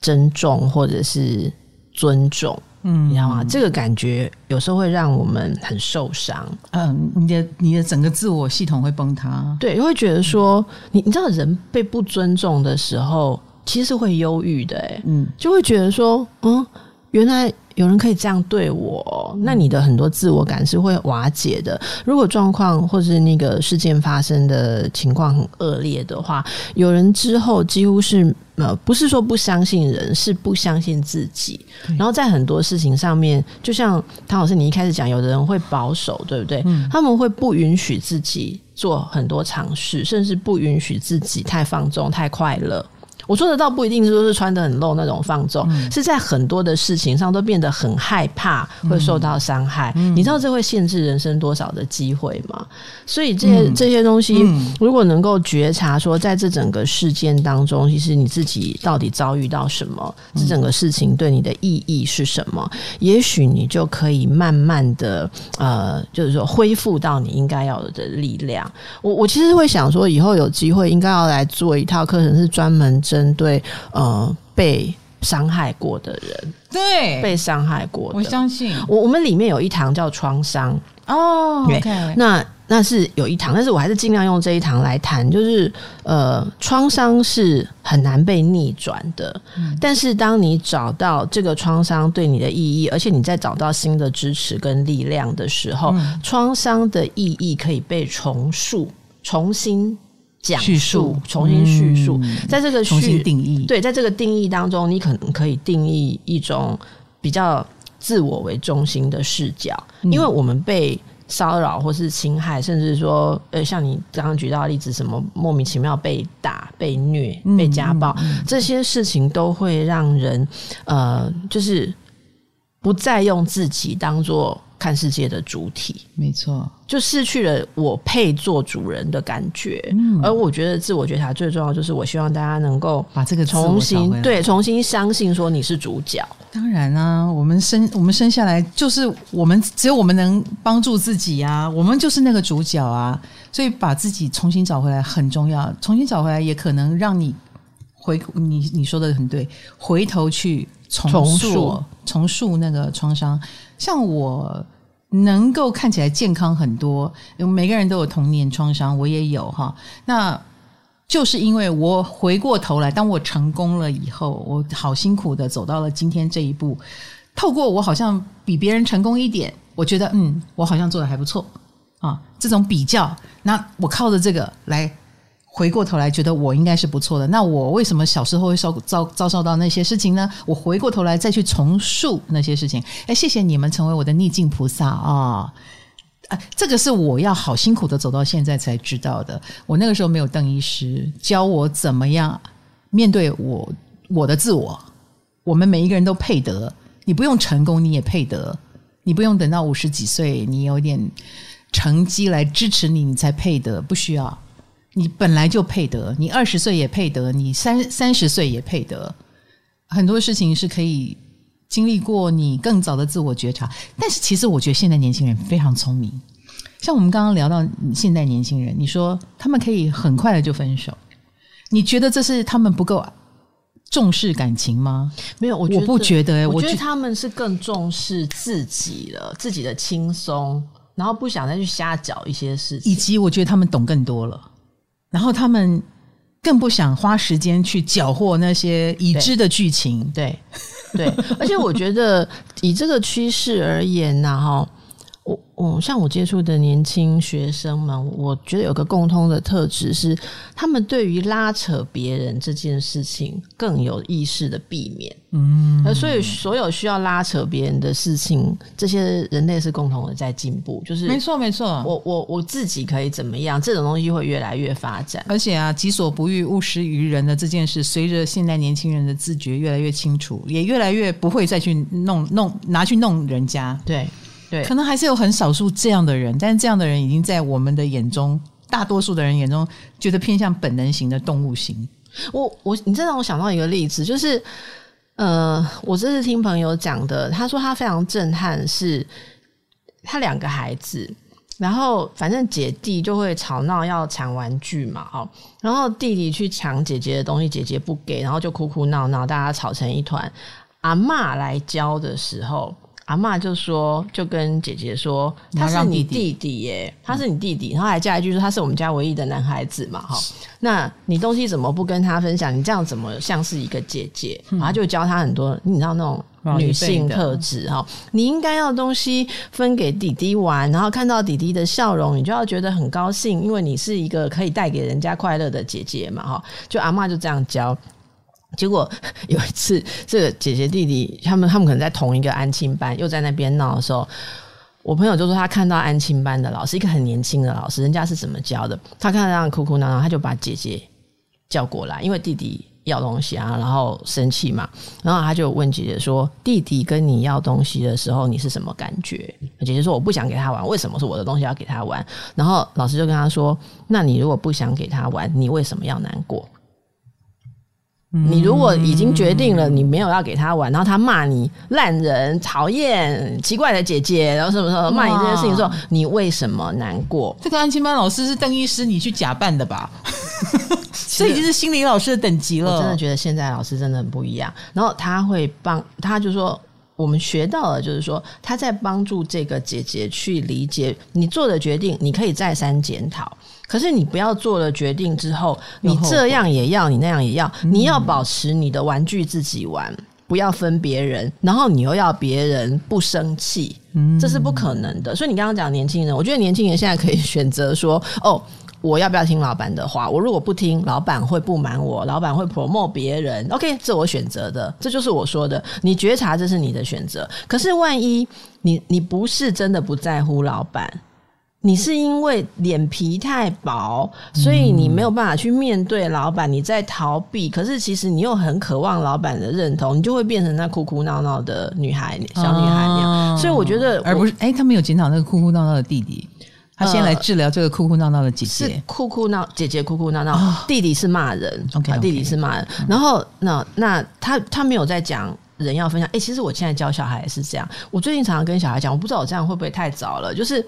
尊重，或者是尊重？”嗯，你知道吗？这个感觉有时候会让我们很受伤。嗯，你的你的整个自我系统会崩塌。对，会觉得说，你你知道，人被不尊重的时候，其实是会忧郁的。哎，嗯，就会觉得说，嗯，原来。有人可以这样对我，那你的很多自我感是会瓦解的。如果状况或是那个事件发生的情况很恶劣的话，有人之后几乎是呃，不是说不相信人，是不相信自己。然后在很多事情上面，就像唐老师你一开始讲，有的人会保守，对不对？嗯。他们会不允许自己做很多尝试，甚至不允许自己太放纵、太快乐。我说的倒不一定是说是穿的很露那种放纵，嗯、是在很多的事情上都变得很害怕会受到伤害。嗯、你知道这会限制人生多少的机会吗？所以这些、嗯、这些东西，如果能够觉察说，在这整个事件当中，其实你自己到底遭遇到什么，这整个事情对你的意义是什么？也许你就可以慢慢的呃，就是说恢复到你应该要有的力量。我我其实会想说，以后有机会应该要来做一套课程，是专门。针对呃被伤害过的人，对。被伤害过的，我相信。我我们里面有一堂叫创伤。哦，对，okay. 那那是有一堂，但是我还是尽量用这一堂来谈，就是呃创伤是很难被逆转的，嗯，但是当你找到这个创伤对你的意义，而且你在找到新的支持跟力量的时候，嗯，创伤的意义可以被重塑、重新。讲述，重新叙述，嗯、在这个重新定义，对，在这个定义当中，你可能可以定义一种比较自我为中心的视角，嗯、因为我们被骚扰或是侵害，甚至说，呃，像你刚刚举到的例子，什么莫名其妙被打、被虐、被家暴，这些事情都会让人，呃，就是不再用自己当做。看世界的主体，没错，就失去了我配做主人的感觉。嗯，而我觉得自我觉察最重要，就是我希望大家能够把这个重新对重新相信，说你是主角。当然啊，我们生我们生下来就是我们，只有我们能帮助自己啊，我们就是那个主角啊。所以把自己重新找回来很重要，重新找回来也可能让你回你你说的很对，回头去重塑重塑那个创伤。像我能够看起来健康很多，每个人都有童年创伤，我也有哈。那就是因为我回过头来，当我成功了以后，我好辛苦的走到了今天这一步。透过我好像比别人成功一点，我觉得嗯，我好像做的还不错啊。这种比较，那我靠着这个来。回过头来觉得我应该是不错的，那我为什么小时候会遭遭遭受到那些事情呢？我回过头来再去重塑那些事情。哎，谢谢你们成为我的逆境菩萨啊！啊，这个是我要好辛苦的走到现在才知道的。我那个时候没有邓医师教我怎么样面对我我的自我。我们每一个人都配得，你不用成功你也配得，你不用等到五十几岁你有点成绩来支持你，你才配得，不需要。你本来就配得，你二十岁也配得，你三三十岁也配得。很多事情是可以经历过你更早的自我觉察。但是，其实我觉得现在年轻人非常聪明。像我们刚刚聊到现在年轻人，你说他们可以很快的就分手，你觉得这是他们不够重视感情吗？没有，我我不觉得、欸。我觉得他们是更重视自己了，自己的轻松，然后不想再去瞎搅一些事情。以及，我觉得他们懂更多了。然后他们更不想花时间去搅和那些已知的剧情，对对，而且我觉得以这个趋势而言呢，哈。我我像我接触的年轻学生们，我觉得有个共通的特质是，他们对于拉扯别人这件事情更有意识的避免。嗯，所以所有需要拉扯别人的事情，这些人类是共同的在进步。就是没错没错，我我我自己可以怎么样？这种东西会越来越发展。而且啊，己所不欲，勿施于人的这件事，随着现代年轻人的自觉越来越清楚，也越来越不会再去弄弄拿去弄人家。对。对，可能还是有很少数这样的人，但是这样的人已经在我们的眼中，大多数的人眼中，觉得偏向本能型的动物型。我我，你这让我想到一个例子，就是呃，我这是听朋友讲的，他说他非常震撼，是他两个孩子。然后，反正姐弟就会吵闹，要抢玩具嘛，哦，然后弟弟去抢姐姐的东西，姐姐不给，然后就哭哭闹闹，大家吵成一团。阿嬷来教的时候。阿嬷就说，就跟姐姐说，他是你弟弟耶，他是你弟弟，然后还加一句说他是我们家唯一的男孩子嘛，哈，那你东西怎么不跟他分享？你这样怎么像是一个姐姐？然后就教他很多，你知道那种女性特质哈，你应该要东西分给弟弟玩，然后看到弟弟的笑容，你就要觉得很高兴，因为你是一个可以带给人家快乐的姐姐嘛，哈，就阿嬷就这样教。结果有一次，这个姐姐弟弟他们他们可能在同一个安亲班，又在那边闹的时候，我朋友就说他看到安亲班的老师，一个很年轻的老师，人家是怎么教的？他看到这样哭哭闹闹，他就把姐姐叫过来，因为弟弟要东西啊，然后生气嘛，然后他就问姐姐说：“弟弟跟你要东西的时候，你是什么感觉？”姐姐说：“我不想给他玩，为什么是我的东西要给他玩？”然后老师就跟他说：“那你如果不想给他玩，你为什么要难过？”你如果已经决定了，你没有要给他玩，然后他骂你烂人、讨厌、奇怪的姐姐，然后什么什么骂你这件事情的时候，你为什么难过？这个安亲班老师是邓医师，你去假扮的吧？这已经是心理老师的等级了。我真的觉得现在老师真的很不一样。然后他会帮，他就说。我们学到了，就是说他在帮助这个姐姐去理解你做的决定，你可以再三检讨。可是你不要做了决定之后，你这样也要，你那样也要，你要保持你的玩具自己玩，不要分别人，然后你又要别人不生气，这是不可能的。所以你刚刚讲年轻人，我觉得年轻人现在可以选择说，哦。我要不要听老板的话？我如果不听，老板会不满我，老板会 promote 别人。OK，这我选择的，这就是我说的。你觉察这是你的选择。可是万一你你不是真的不在乎老板，你是因为脸皮太薄，所以你没有办法去面对老板，你在逃避。可是其实你又很渴望老板的认同，你就会变成那哭哭闹闹的女孩，小女孩那样。所以我觉得，而不是哎，他没有检讨那个哭哭闹闹的弟弟。他先来治疗这个哭哭闹闹的姐姐，是哭哭闹姐姐哭哭闹闹，弟弟是骂人，OK，弟弟是骂人。然后那那他他没有在讲人要分享。哎，其实我现在教小孩也是这样。我最近常常跟小孩讲，我不知道我这样会不会太早了。就是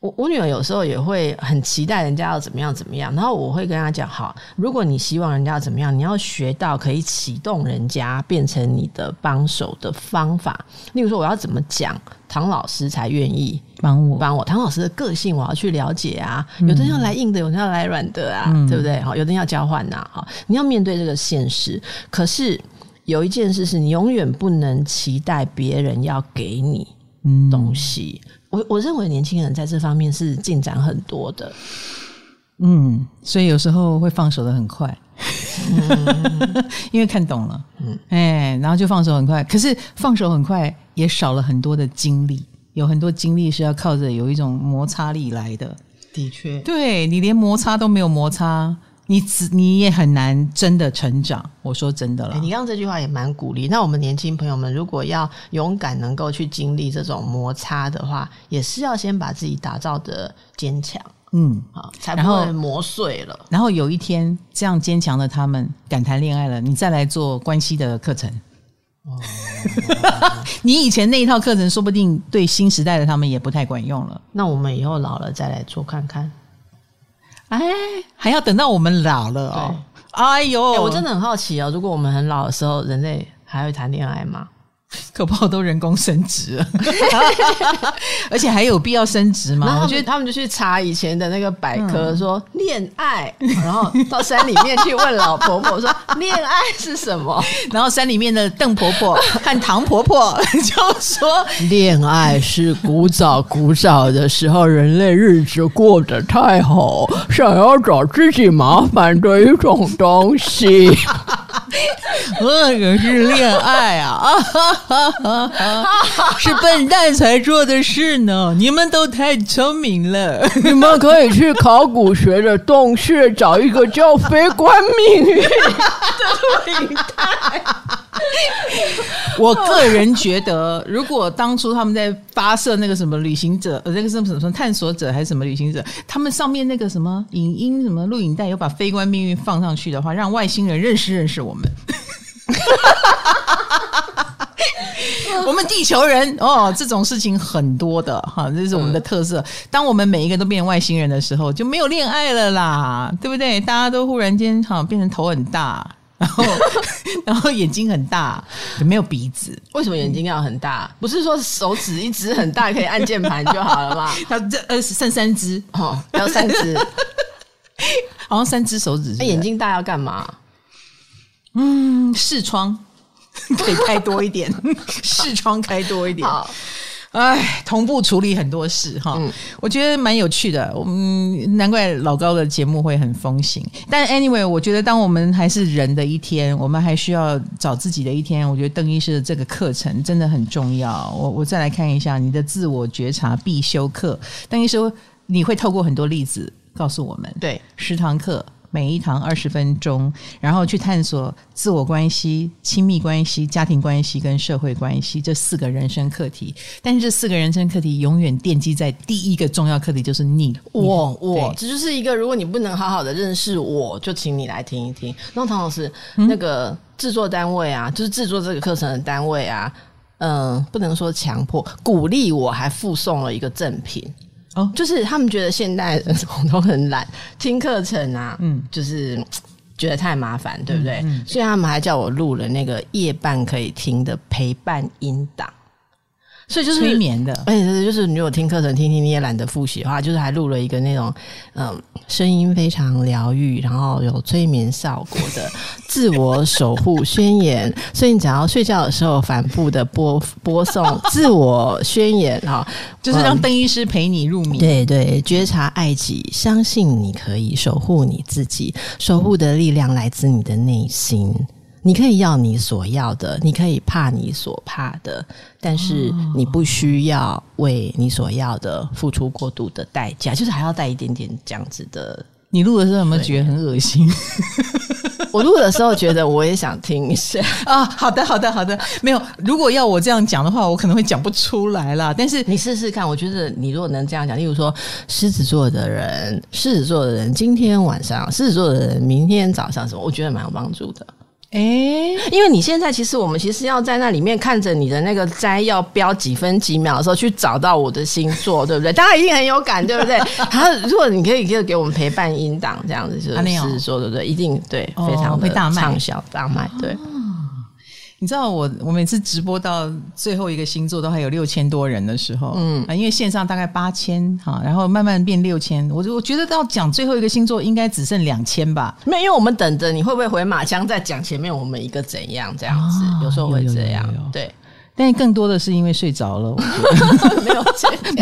我我女儿有时候也会很期待人家要怎么样怎么样，然后我会跟她讲：好，如果你希望人家要怎么样，你要学到可以启动人家变成你的帮手的方法。例如说，我要怎么讲？唐老师才愿意帮我帮我。唐老师的个性我要去了解啊，有的人要来硬的，有的人要来软的啊，嗯、对不对？好，有的人要交换呐，好，你要面对这个现实。可是有一件事是你永远不能期待别人要给你东西。嗯、我我认为年轻人在这方面是进展很多的，嗯，所以有时候会放手的很快。嗯、因为看懂了，嗯，哎，然后就放手很快。可是放手很快也少了很多的精力，有很多精力是要靠着有一种摩擦力来的。的确，对，你连摩擦都没有摩擦，你只你也很难真的成长。我说真的了，你刚刚这句话也蛮鼓励。那我们年轻朋友们，如果要勇敢能够去经历这种摩擦的话，也是要先把自己打造的坚强。嗯，好，才不会磨碎了。然后有一天，这样坚强的他们敢谈恋爱了，你再来做关系的课程。哦，你以前那一套课程，说不定对新时代的他们也不太管用了。那我们以后老了再来做看看。哎，还要等到我们老了哦。哎呦、欸，我真的很好奇哦，如果我们很老的时候，人类还会谈恋爱吗？可不好都人工生殖了，而且还有必要生殖吗？我觉得他们就去查以前的那个百科，说恋爱，然后到山里面去问老婆婆说恋爱是什么，然后山里面的邓婆婆和唐婆婆就说恋爱是古早古早的时候人类日子过得太好，想要找自己麻烦的一种东西。那个是恋爱啊，是笨蛋才做的事呢。你们都太聪明了，你们可以去考古学的洞穴找一个叫“非官命运”的录影带。我个人觉得，如果当初他们在发射那个什么旅行者，呃，那个什么什么探索者还是什么旅行者，他们上面那个什么影音什么录影带，有把非官命运放上去的话，让外星人认识认识我们。我们地球人哦，这种事情很多的哈，这是我们的特色。当我们每一个都变成外星人的时候，就没有恋爱了啦，对不对？大家都忽然间哈变成头很大，然后然后眼睛很大，就没有鼻子。为什么眼睛要很大？不是说手指一只很大可以按键盘就好了吗？他这呃剩三只哦，要三只，好像三只手指。那眼睛大要干嘛？嗯，视窗。可以开多一点，视窗开多一点。好，哎，同步处理很多事哈。嗯、我觉得蛮有趣的。嗯，难怪老高的节目会很风行。但 anyway，我觉得当我们还是人的一天，我们还需要找自己的一天。我觉得邓医师的这个课程真的很重要。我我再来看一下你的自我觉察必修课。邓医师，你会透过很多例子告诉我们，对，十堂课。每一堂二十分钟，然后去探索自我关系、亲密关系、家庭关系跟社会关系这四个人生课题。但是这四个人生课题永远奠基在第一个重要课题，就是你我我，这就是一个如果你不能好好的认识我，就请你来听一听。那唐老师，嗯、那个制作单位啊，就是制作这个课程的单位啊，嗯、呃，不能说强迫，鼓励我还附送了一个赠品。哦，就是他们觉得现代人都很懒，听课程啊，嗯，就是觉得太麻烦，对不对？嗯嗯、所以他们还叫我录了那个夜半可以听的陪伴音档。所以就是催眠的，而且就是你有听课程听听，你也懒得复习的话，就是还录了一个那种嗯，声音非常疗愈，然后有催眠效果的自我守护宣言。所以你只要睡觉的时候反复的播播送自我宣言哈，就是让邓医师陪你入眠。对对，觉察爱己，相信你可以守护你自己，守护的力量来自你的内心。你可以要你所要的，你可以怕你所怕的，但是你不需要为你所要的付出过度的代价，就是还要带一点点这样子的。你录的时候有没有觉得很恶心？我录的时候觉得我也想听一下 啊。好的，好的，好的。没有，如果要我这样讲的话，我可能会讲不出来啦。但是你试试看，我觉得你如果能这样讲，例如说狮子座的人，狮子座的人今天晚上，狮子座的人明天早上什么，我觉得蛮有帮助的。哎，欸、因为你现在其实我们其实要在那里面看着你的那个摘要标几分几秒的时候去找到我的星座，对不对？大家一定很有感，对不对？然后如果你可以就给我们陪伴音档这样子，就是说对不对？一定对，非常畅销大卖，对。你知道我我每次直播到最后一个星座都还有六千多人的时候，嗯啊，因为线上大概八千哈，然后慢慢变六千，我我觉得到讲最后一个星座应该只剩两千吧。没有，因为我们等着你会不会回马枪再讲前面我们一个怎样这样子，哦、有时候会这样，对。但更多的是因为睡着了，我觉得 没有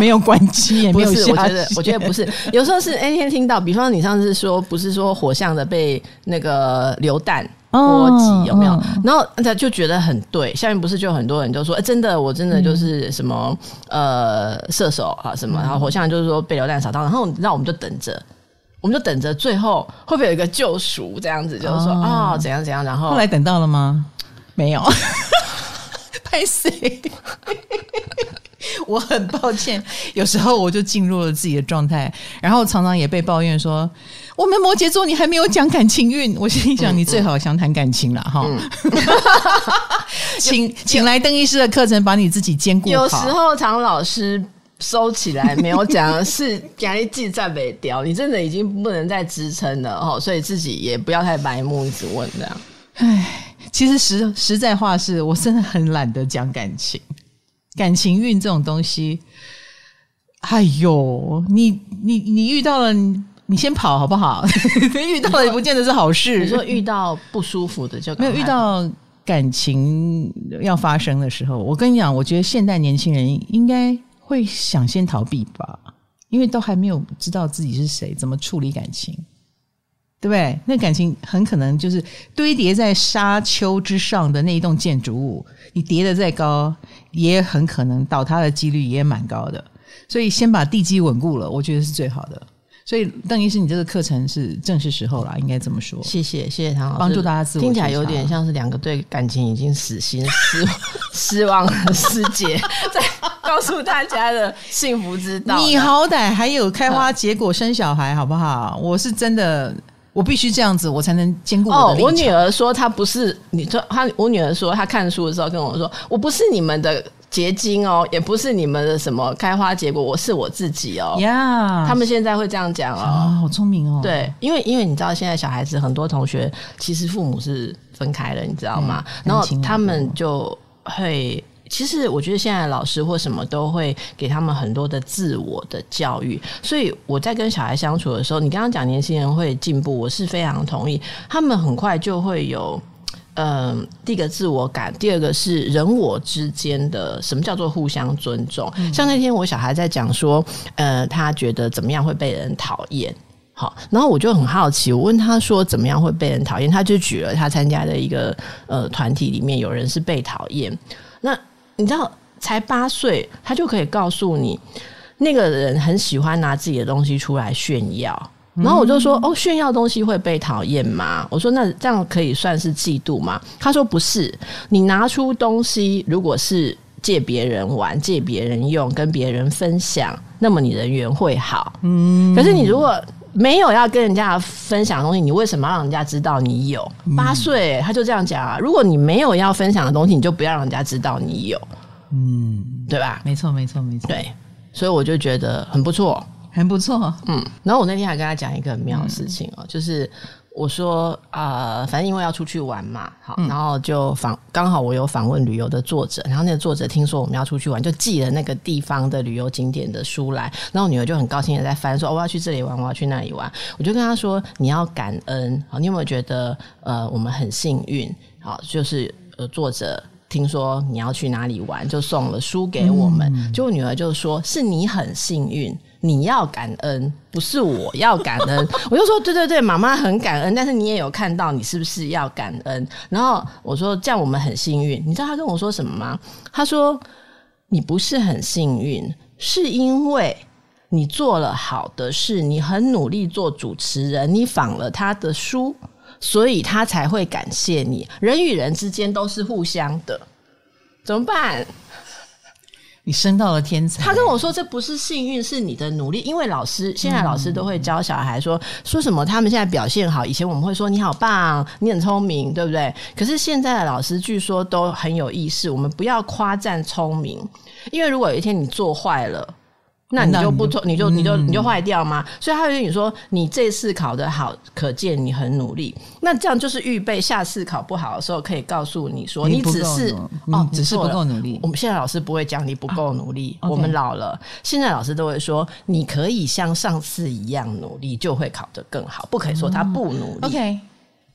没有关机，也没有下。我觉得我觉得不是，有时候是那天听到，比方说你上次说不是说火象的被那个流弹。波及有没有？然后他就觉得很对。下面不是就很多人就说：“哎，真的，我真的就是什么、嗯、呃射手啊什么。”然后火象就是说被流弹扫到，然后那我们就等着，我们就等着最后会不会有一个救赎这样子？就是说啊、哦哦、怎样怎样。然后后来等到了吗？没有，拍谁？我很抱歉，有时候我就进入了自己的状态，然后常常也被抱怨说。我们摩羯座，你还没有讲感情运，我心里想，你最好想谈感情了哈。请请来邓医师的课程，把你自己兼顾好。有时候唐老师收起来没有讲，是压力记在北调，你真的已经不能再支撑了哦，所以自己也不要太白目，一直问这样。唉，其实实实在话是我真的很懒得讲感情，感情运这种东西，哎呦，你你你遇到了。你先跑好不好？遇到了也不见得是好事。你说遇到不舒服的就没有遇到感情要发生的时候，我跟你讲，我觉得现代年轻人应该会想先逃避吧，因为都还没有知道自己是谁，怎么处理感情，对不对？那感情很可能就是堆叠在沙丘之上的那一栋建筑物，你叠得再高，也很可能倒塌的几率也蛮高的。所以先把地基稳固了，我觉得是最好的。所以邓医师，你这个课程是正是时候了，应该这么说。谢谢，谢谢唐老师，帮助大家自我。听起来有点像是两个对感情已经死心失 失望的师姐，在告诉大家的幸福之道。你好歹还有开花结果生小孩，好不好？我是真的，我必须这样子，我才能兼顾我的。哦，我女儿说她不是，你说她，我女儿说她看书的时候跟我说，我不是你们的。结晶哦，也不是你们的什么开花结果，我是我自己哦。呀.他们现在会这样讲哦，啊，好聪明哦。对，因为因为你知道，现在小孩子很多同学其实父母是分开了，你知道吗？嗯，然后他们就会，其实我觉得现在老师或什么都会给他们很多的自我的教育。所以我在跟小孩相处的时候，你刚刚讲年轻人会进步，我是非常同意。他们很快就会有。嗯，第一个自我感，第二个是人我之间的什么叫做互相尊重。嗯、像那天我小孩在讲说，呃，他觉得怎么样会被人讨厌，好，然后我就很好奇，我问他说怎么样会被人讨厌，他就举了他参加的一个呃团体里面有人是被讨厌。那你知道，才八岁，他就可以告诉你，那个人很喜欢拿自己的东西出来炫耀。然后我就说：“哦，炫耀东西会被讨厌吗？”我说：“那这样可以算是嫉妒吗？”他说：“不是，你拿出东西，如果是借别人玩、借别人用、跟别人分享，那么你人缘会好。嗯，可是你如果没有要跟人家分享的东西，你为什么要让人家知道你有？八岁他就这样讲啊。如果你没有要分享的东西，你就不要让人家知道你有。嗯，对吧？没错，没错，没错。对，所以我就觉得很不错。”很不错，嗯，然后我那天还跟他讲一个很妙的事情哦，嗯、就是我说啊、呃，反正因为要出去玩嘛，好，嗯、然后就访刚好我有访问旅游的作者，然后那个作者听说我们要出去玩，就寄了那个地方的旅游景点的书来，然后我女儿就很高兴的在翻，说、哦、我要去这里玩，我要去那里玩，我就跟他说你要感恩，好，你有没有觉得呃我们很幸运，好，就是呃作者。听说你要去哪里玩，就送了书给我们。嗯、就我女儿就说：“是你很幸运，你要感恩，不是我要感恩。”我就说：“对对对，妈妈很感恩，但是你也有看到，你是不是要感恩？”然后我说：“这样我们很幸运。”你知道他跟我说什么吗？他说：“你不是很幸运，是因为你做了好的事，你很努力做主持人，你仿了他的书。”所以他才会感谢你。人与人之间都是互相的，怎么办？你升到了天才。他跟我说，这不是幸运，是你的努力。因为老师现在老师都会教小孩说，说什么他们现在表现好。以前我们会说你好棒，你很聪明，对不对？可是现在的老师据说都很有意识，我们不要夸赞聪明，因为如果有一天你做坏了。那你就不错，你就你就你就坏掉吗？嗯、所以他会跟你说，你这次考得好，可见你很努力。那这样就是预备下次考不好的时候，可以告诉你说，你，只是哦，只是不够努力。我们现在老师不会讲你不够努力，我们老了，现在老师都会说，你可以像上次一样努力，就会考得更好。不可以说他不努力。嗯、OK。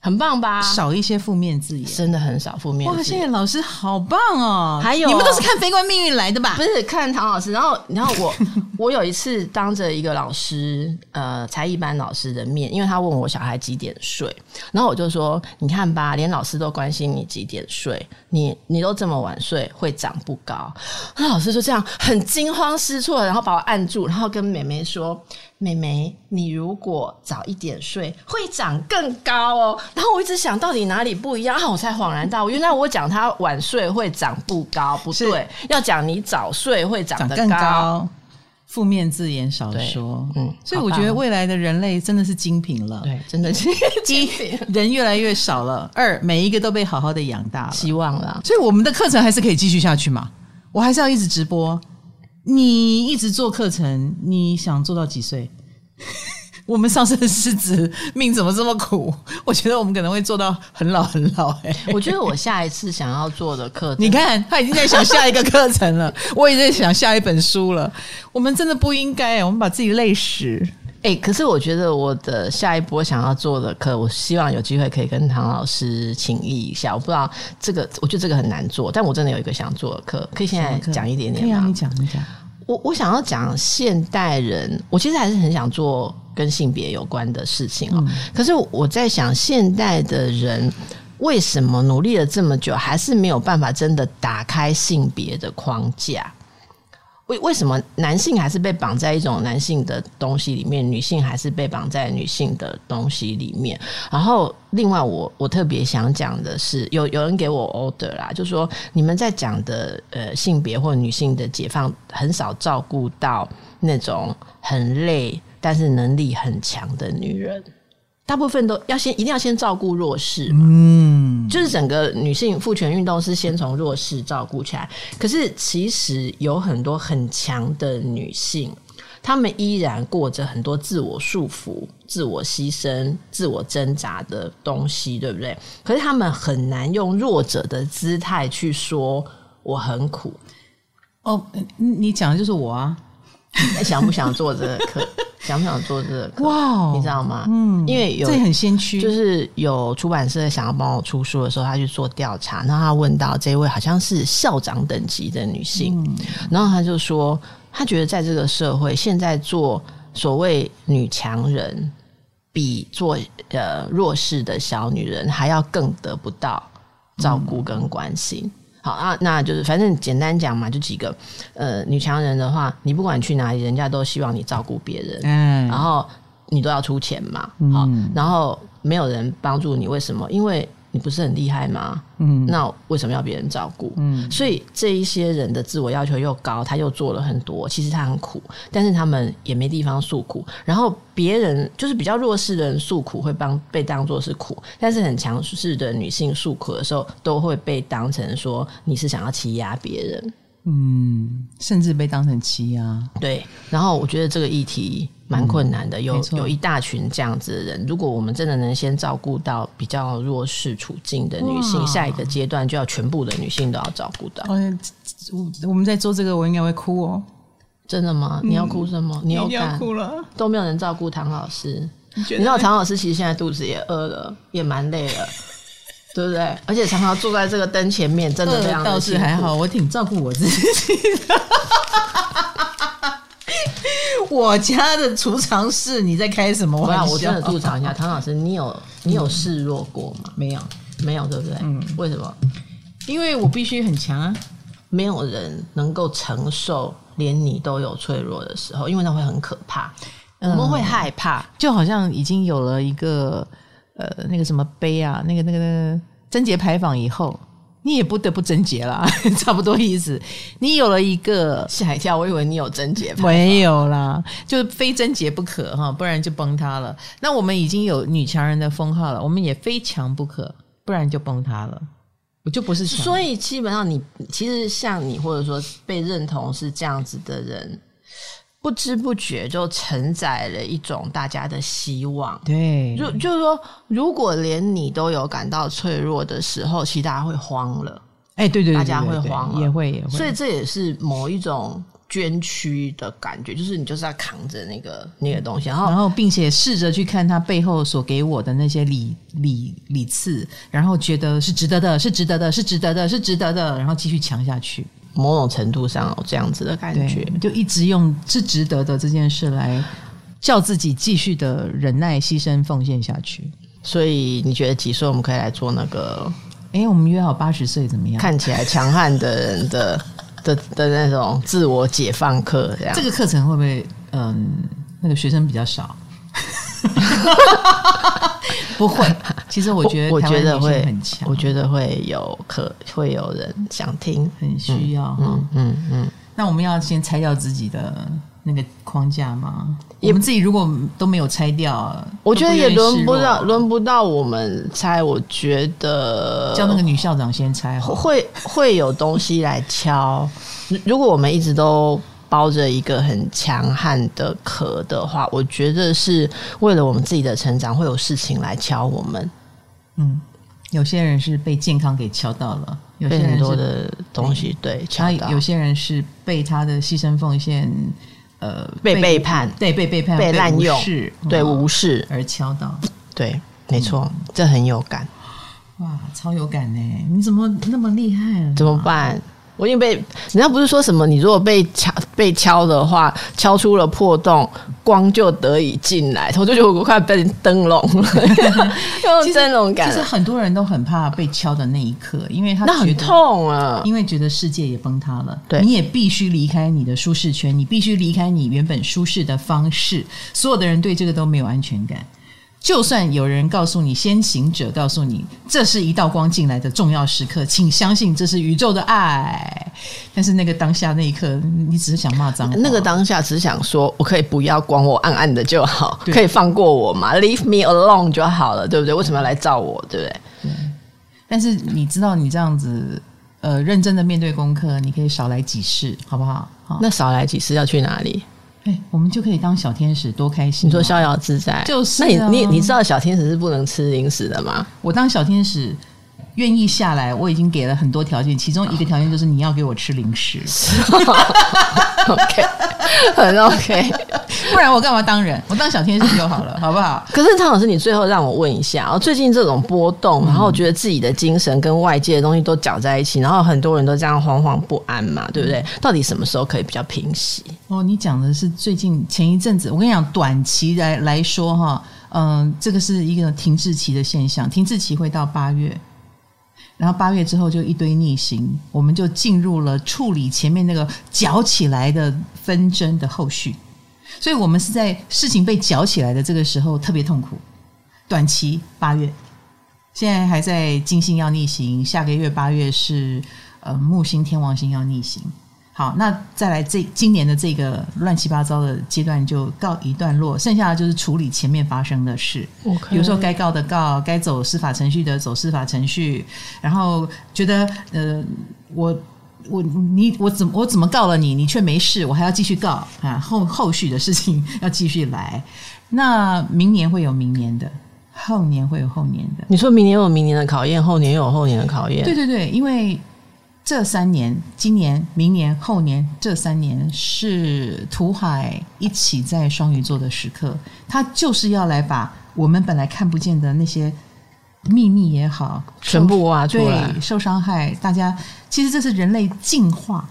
很棒吧？少一些负面字眼，真的很少负面字眼。哇，谢谢老师，好棒哦！还有，你们都是看《非官命运》来的吧？不是看唐老师，然后，然后我，我有一次当着一个老师，呃，才艺班老师的面，因为他问我小孩几点睡，然后我就说，你看吧，连老师都关心你几点睡，你你都这么晚睡，会长不高。那老师就这样很惊慌失措，然后把我按住，然后跟妹妹说。妹妹，你如果早一点睡，会长更高哦。然后我一直想到底哪里不一样，然后我才恍然大悟，原来我讲他晚睡会长不高，不对，要讲你早睡会长得高。负面字眼少说，嗯，所以我觉得未来的人类真的是精品了，对，真的是 精品。人越来越少了，二每一个都被好好的养大了，希望了。所以我们的课程还是可以继续下去嘛？我还是要一直直播。你一直做课程，你想做到几岁？我们上升的狮子命怎么这么苦？我觉得我们可能会做到很老很老，欸。哎，我觉得我下一次想要做的课程，你看他已经在想下一个课程了，我也在想下一本书了。我们真的不应该，我们把自己累死。哎，可是我觉得我的下一波想要做的课，我希望有机会可以跟唐老师请益一下。我不知道这个，我觉得这个很难做，但我真的有一个想做的课，可以现在讲一点点吗？可以啊，你讲，你讲。我我想要讲现代人，我其实还是很想做跟性别有关的事情哦。嗯、可是我在想，现代的人为什么努力了这么久，还是没有办法真的打开性别的框架？为为什么男性还是被绑在一种男性的东西里面，女性还是被绑在女性的东西里面？然后，另外我我特别想讲的是，有有人给我 order 啦，就说你们在讲的呃性别或女性的解放，很少照顾到那种很累但是能力很强的女人。大部分都要先一定要先照顾弱势嘛，嗯，就是整个女性父权运动是先从弱势照顾起来。可是其实有很多很强的女性，她们依然过着很多自我束缚、自我牺牲、自我挣扎的东西，对不对？可是她们很难用弱者的姿态去说我很苦。哦，你讲的就是我啊。想不想做这个课？想不想做这个课？哇你知道吗？嗯，因为有这很先驱，就是有出版社想要帮我出书的时候，他去做调查，然后他问到这位好像是校长等级的女性，嗯、然后他就说，他觉得在这个社会，现在做所谓女强人，比做呃弱势的小女人还要更得不到照顾跟关心。嗯好啊，那就是反正简单讲嘛，就几个。呃，女强人的话，你不管去哪里，人家都希望你照顾别人，嗯，然后你都要出钱嘛，好，嗯，然后没有人帮助你，为什么？因为。你不是很厉害吗？嗯，那为什么要别人照顾？嗯，所以这一些人的自我要求又高，他又做了很多，其实他很苦，但是他们也没地方诉苦。然后别人就是比较弱势的人诉苦，会帮被当作是苦，但是很强势的女性诉苦的时候，都会被当成说你是想要欺压别人。嗯，甚至被当成欺压。对，然后我觉得这个议题蛮困难的，嗯、有有一大群这样子的人。如果我们真的能先照顾到比较弱势处境的女性，下一个阶段就要全部的女性都要照顾到。我我们在做这个，我应该会哭哦。真的吗？你要哭什么？嗯、你有感？要哭了。都没有人照顾唐老师。你，你知道唐老师其实现在肚子也饿了，也蛮累了。对不对？而且常常坐在这个灯前面，真的非常倒是还好，我挺照顾我自己的。我家的储藏室，你在开什么玩笑？我真的吐槽一下，唐老师，你有你有示弱过吗？没有，没有，对不对？嗯，为什么？因为我必须很强啊！没有人能够承受连你都有脆弱的时候，因为那会很可怕，嗯、我们会害怕，就好像已经有了一个。呃，那个什么碑啊，那个那个那个贞节牌坊以后，你也不得不贞洁啦，差不多意思。你有了一个吓一跳，我以为你有贞洁，没有啦，就非贞洁不可哈，不然就崩塌了。那我们已经有女强人的封号了，我们也非强不可，不然就崩塌了。我就不是强，所以基本上你其实像你或者说被认同是这样子的人。不知不觉就承载了一种大家的希望，对，就就是说，如果连你都有感到脆弱的时候，其实大家会慌了，哎、欸，对对，对，大家会慌了，也会也会，所以这也是某一种捐躯的感觉，就是你就是要扛着那个那个东西，然后然后并且试着去看他背后所给我的那些礼礼礼赐，然后觉得是值得的，是值得的，是值得的，是值得的，然后继续强下去。某种程度上有这样子的感觉，就一直用是值得的这件事来叫自己继续的忍耐、牺牲、奉献下去。所以你觉得几岁我们可以来做那个？哎，我们约好八十岁怎么样？看起来强悍的人的的的那种自我解放课，这样。这个课程会不会嗯，那个学生比较少？不会，其实我觉得，我觉得会很强，我觉得会有可会有人想听，很需要哈、嗯。嗯嗯，嗯那我们要先拆掉自己的那个框架吗？也我们自己如果都没有拆掉，我觉得也轮不到，轮不到我们拆。我觉得叫那个女校长先拆，会会有东西来敲。如果我们一直都。包着一个很强悍的壳的话，我觉得是为了我们自己的成长，会有事情来敲我们。嗯，有些人是被健康给敲到了，有些人很多的东西对，敲到。有些人是被他的牺牲奉献，呃，被背叛，对，被背叛，被滥用，对，无视而敲到。对，没错，嗯、这很有感。哇，超有感呢！你怎么那么厉害啊？怎么办？我已经被人家不是说什么，你如果被敲被敲的话，敲出了破洞，光就得以进来。我就觉得我快被灯笼了，有灯笼感。其实很多人都很怕被敲的那一刻，因为他觉得很痛啊，因为觉得世界也崩塌了。对，你也必须离开你的舒适圈，你必须离开你原本舒适的方式。所有的人对这个都没有安全感。就算有人告诉你，先行者告诉你，这是一道光进来的重要时刻，请相信这是宇宙的爱。但是那个当下那一刻，你只是想骂脏话。那个当下只想说，我可以不要光，我暗暗的就好，可以放过我嘛，Leave me alone 就好了，对不对？为什么要来照我，对不对？对。但是你知道，你这样子，呃，认真的面对功课，你可以少来几次，好不好？好。那少来几次要去哪里？哎，我们就可以当小天使，多开心！你说逍遥自在，就是、啊。那你你你知道小天使是不能吃零食的吗？我当小天使。愿意下来，我已经给了很多条件，其中一个条件就是你要给我吃零食。OK，很 OK，不然我干嘛当人？我当小天使就好了，好不好？可是汤老师，你最后让我问一下，最近这种波动，然后我觉得自己的精神跟外界的东西都搅在一起，然后很多人都这样惶惶不安嘛，对不对？到底什么时候可以比较平息？哦，你讲的是最近前一阵子，我跟你讲，短期来来说哈，嗯，这个是一个停滞期的现象，停滞期会到八月。然后八月之后就一堆逆行，我们就进入了处理前面那个搅起来的纷争的后续，所以我们是在事情被搅起来的这个时候特别痛苦。短期八月，现在还在金星要逆行，下个月八月是呃木星天王星要逆行。好，那再来这今年的这个乱七八糟的阶段就告一段落，剩下的就是处理前面发生的事。有时候该告的告，该走司法程序的走司法程序，然后觉得呃，我我你我怎么我怎么告了你，你却没事，我还要继续告啊，后后续的事情要继续来。那明年会有明年的，后年会有后年的。你说明年有明年的考验，后年又有后年的考验。对对对，因为。这三年，今年、明年、后年，这三年是土海一起在双鱼座的时刻，他就是要来把我们本来看不见的那些秘密也好，全部挖出来。对，受伤害，大家其实这是人类进化、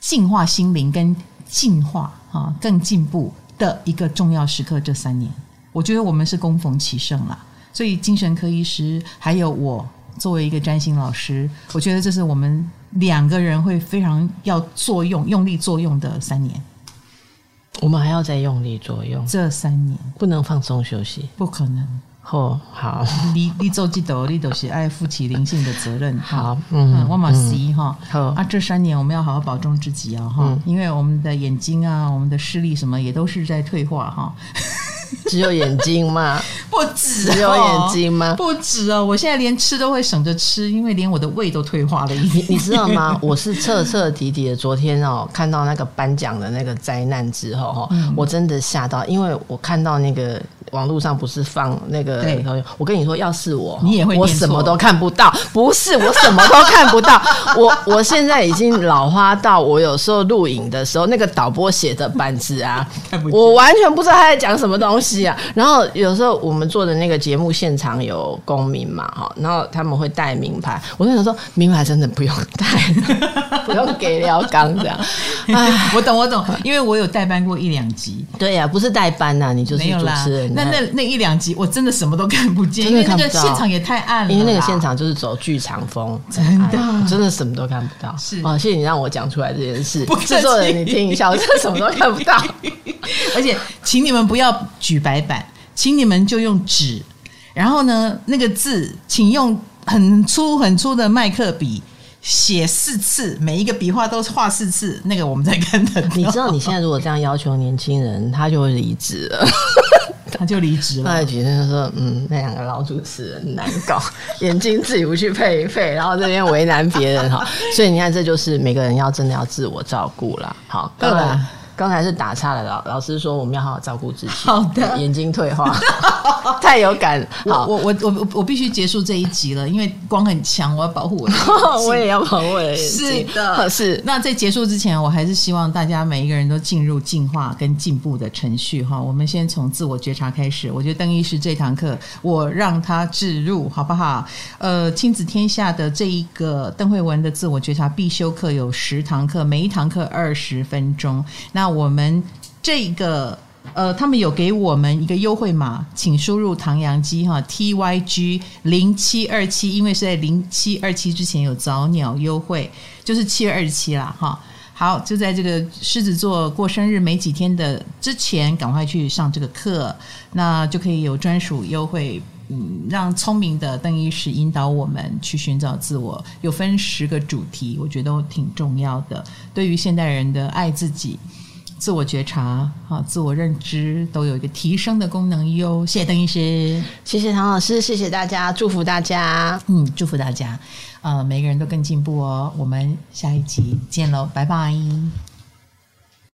进化心灵跟进化啊更进步的一个重要时刻。这三年，我觉得我们是恭逢其盛了。所以，精神科医师还有我作为一个占星老师，我觉得这是我们。两个人会非常要作用、用力作用的三年，我们还要再用力作用。这三年不能放松休息，不可能。哦，好，你你做记得，你都是爱负起灵性的责任。好，嗯，我马西哈，好啊，这三年我们要好好保重自己啊，哈、嗯，因为我们的眼睛啊，我们的视力什么也都是在退化哈。只有眼睛吗？不止、哦，只有眼睛吗？不止哦！我现在连吃都会省着吃，因为连我的胃都退化了一点。你你知道吗？我是彻彻底底的。昨天哦，看到那个颁奖的那个灾难之后哈、嗯，我真的吓到，因为我看到那个。网络上不是放那个？我跟你说，要是我，你也会，我什么都看不到。不是，我什么都看不到。我我现在已经老花到，我有时候录影的时候，那个导播写的板子啊，我完全不知道他在讲什么东西啊。然后有时候我们做的那个节目现场有公民嘛，哈，然后他们会带名牌，我就想说，名牌真的不用带，不用给廖刚这样。哎，我懂，我懂，因为我有代班过一两集。对呀、啊，不是代班呐、啊，你就是主持人。那那那一两集我真的什么都看不见，因为那个现场也太暗了。因为那个现场就是走剧场风，真的真的什么都看不到。是啊，谢谢你让我讲出来这件事。制作人，你听一下，我真的什么都看不到。而且，请你们不要举白板，请你们就用纸。然后呢，那个字，请用很粗很粗的麦克笔。写四次，每一个笔画都是画四次，那个我们在跟的。你知道，你现在如果这样要求年轻人，他就会离职了，他就离职了。那几天就说：“嗯，那两个老主持人难搞，眼睛自己不去配一配，然后这边为难别人哈。”所以你看，这就是每个人要真的要自我照顾啦。好，够了。刚才是打岔了，老老师说我们要好好照顾自己。好的，眼睛退化，太有感。好，我我我我我必须结束这一集了，因为光很强，我要保护我的。我也要保护我的眼睛。是的，是。那在结束之前，我还是希望大家每一个人都进入进化跟进步的程序哈。我们先从自我觉察开始。我觉得邓医师这堂课，我让他置入好不好？呃，亲子天下的这一个邓慧文的自我觉察必修课有十堂课，每一堂课二十分钟。那我们这个呃，他们有给我们一个优惠码，请输入唐阳鸡哈，T Y G 零七二七，因为是在零七二七之前有早鸟优惠，就是七月二十七啦哈。好，就在这个狮子座过生日没几天的之前，赶快去上这个课，那就可以有专属优惠。嗯，让聪明的邓医师引导我们去寻找自我，有分十个主题，我觉得都挺重要的。对于现代人的爱自己、自我觉察、啊自我认知，都有一个提升的功能哟。谢谢邓医师，谢谢唐老师，谢谢大家，祝福大家，嗯，祝福大家，呃，每个人都更进步哦。我们下一集见喽，拜拜。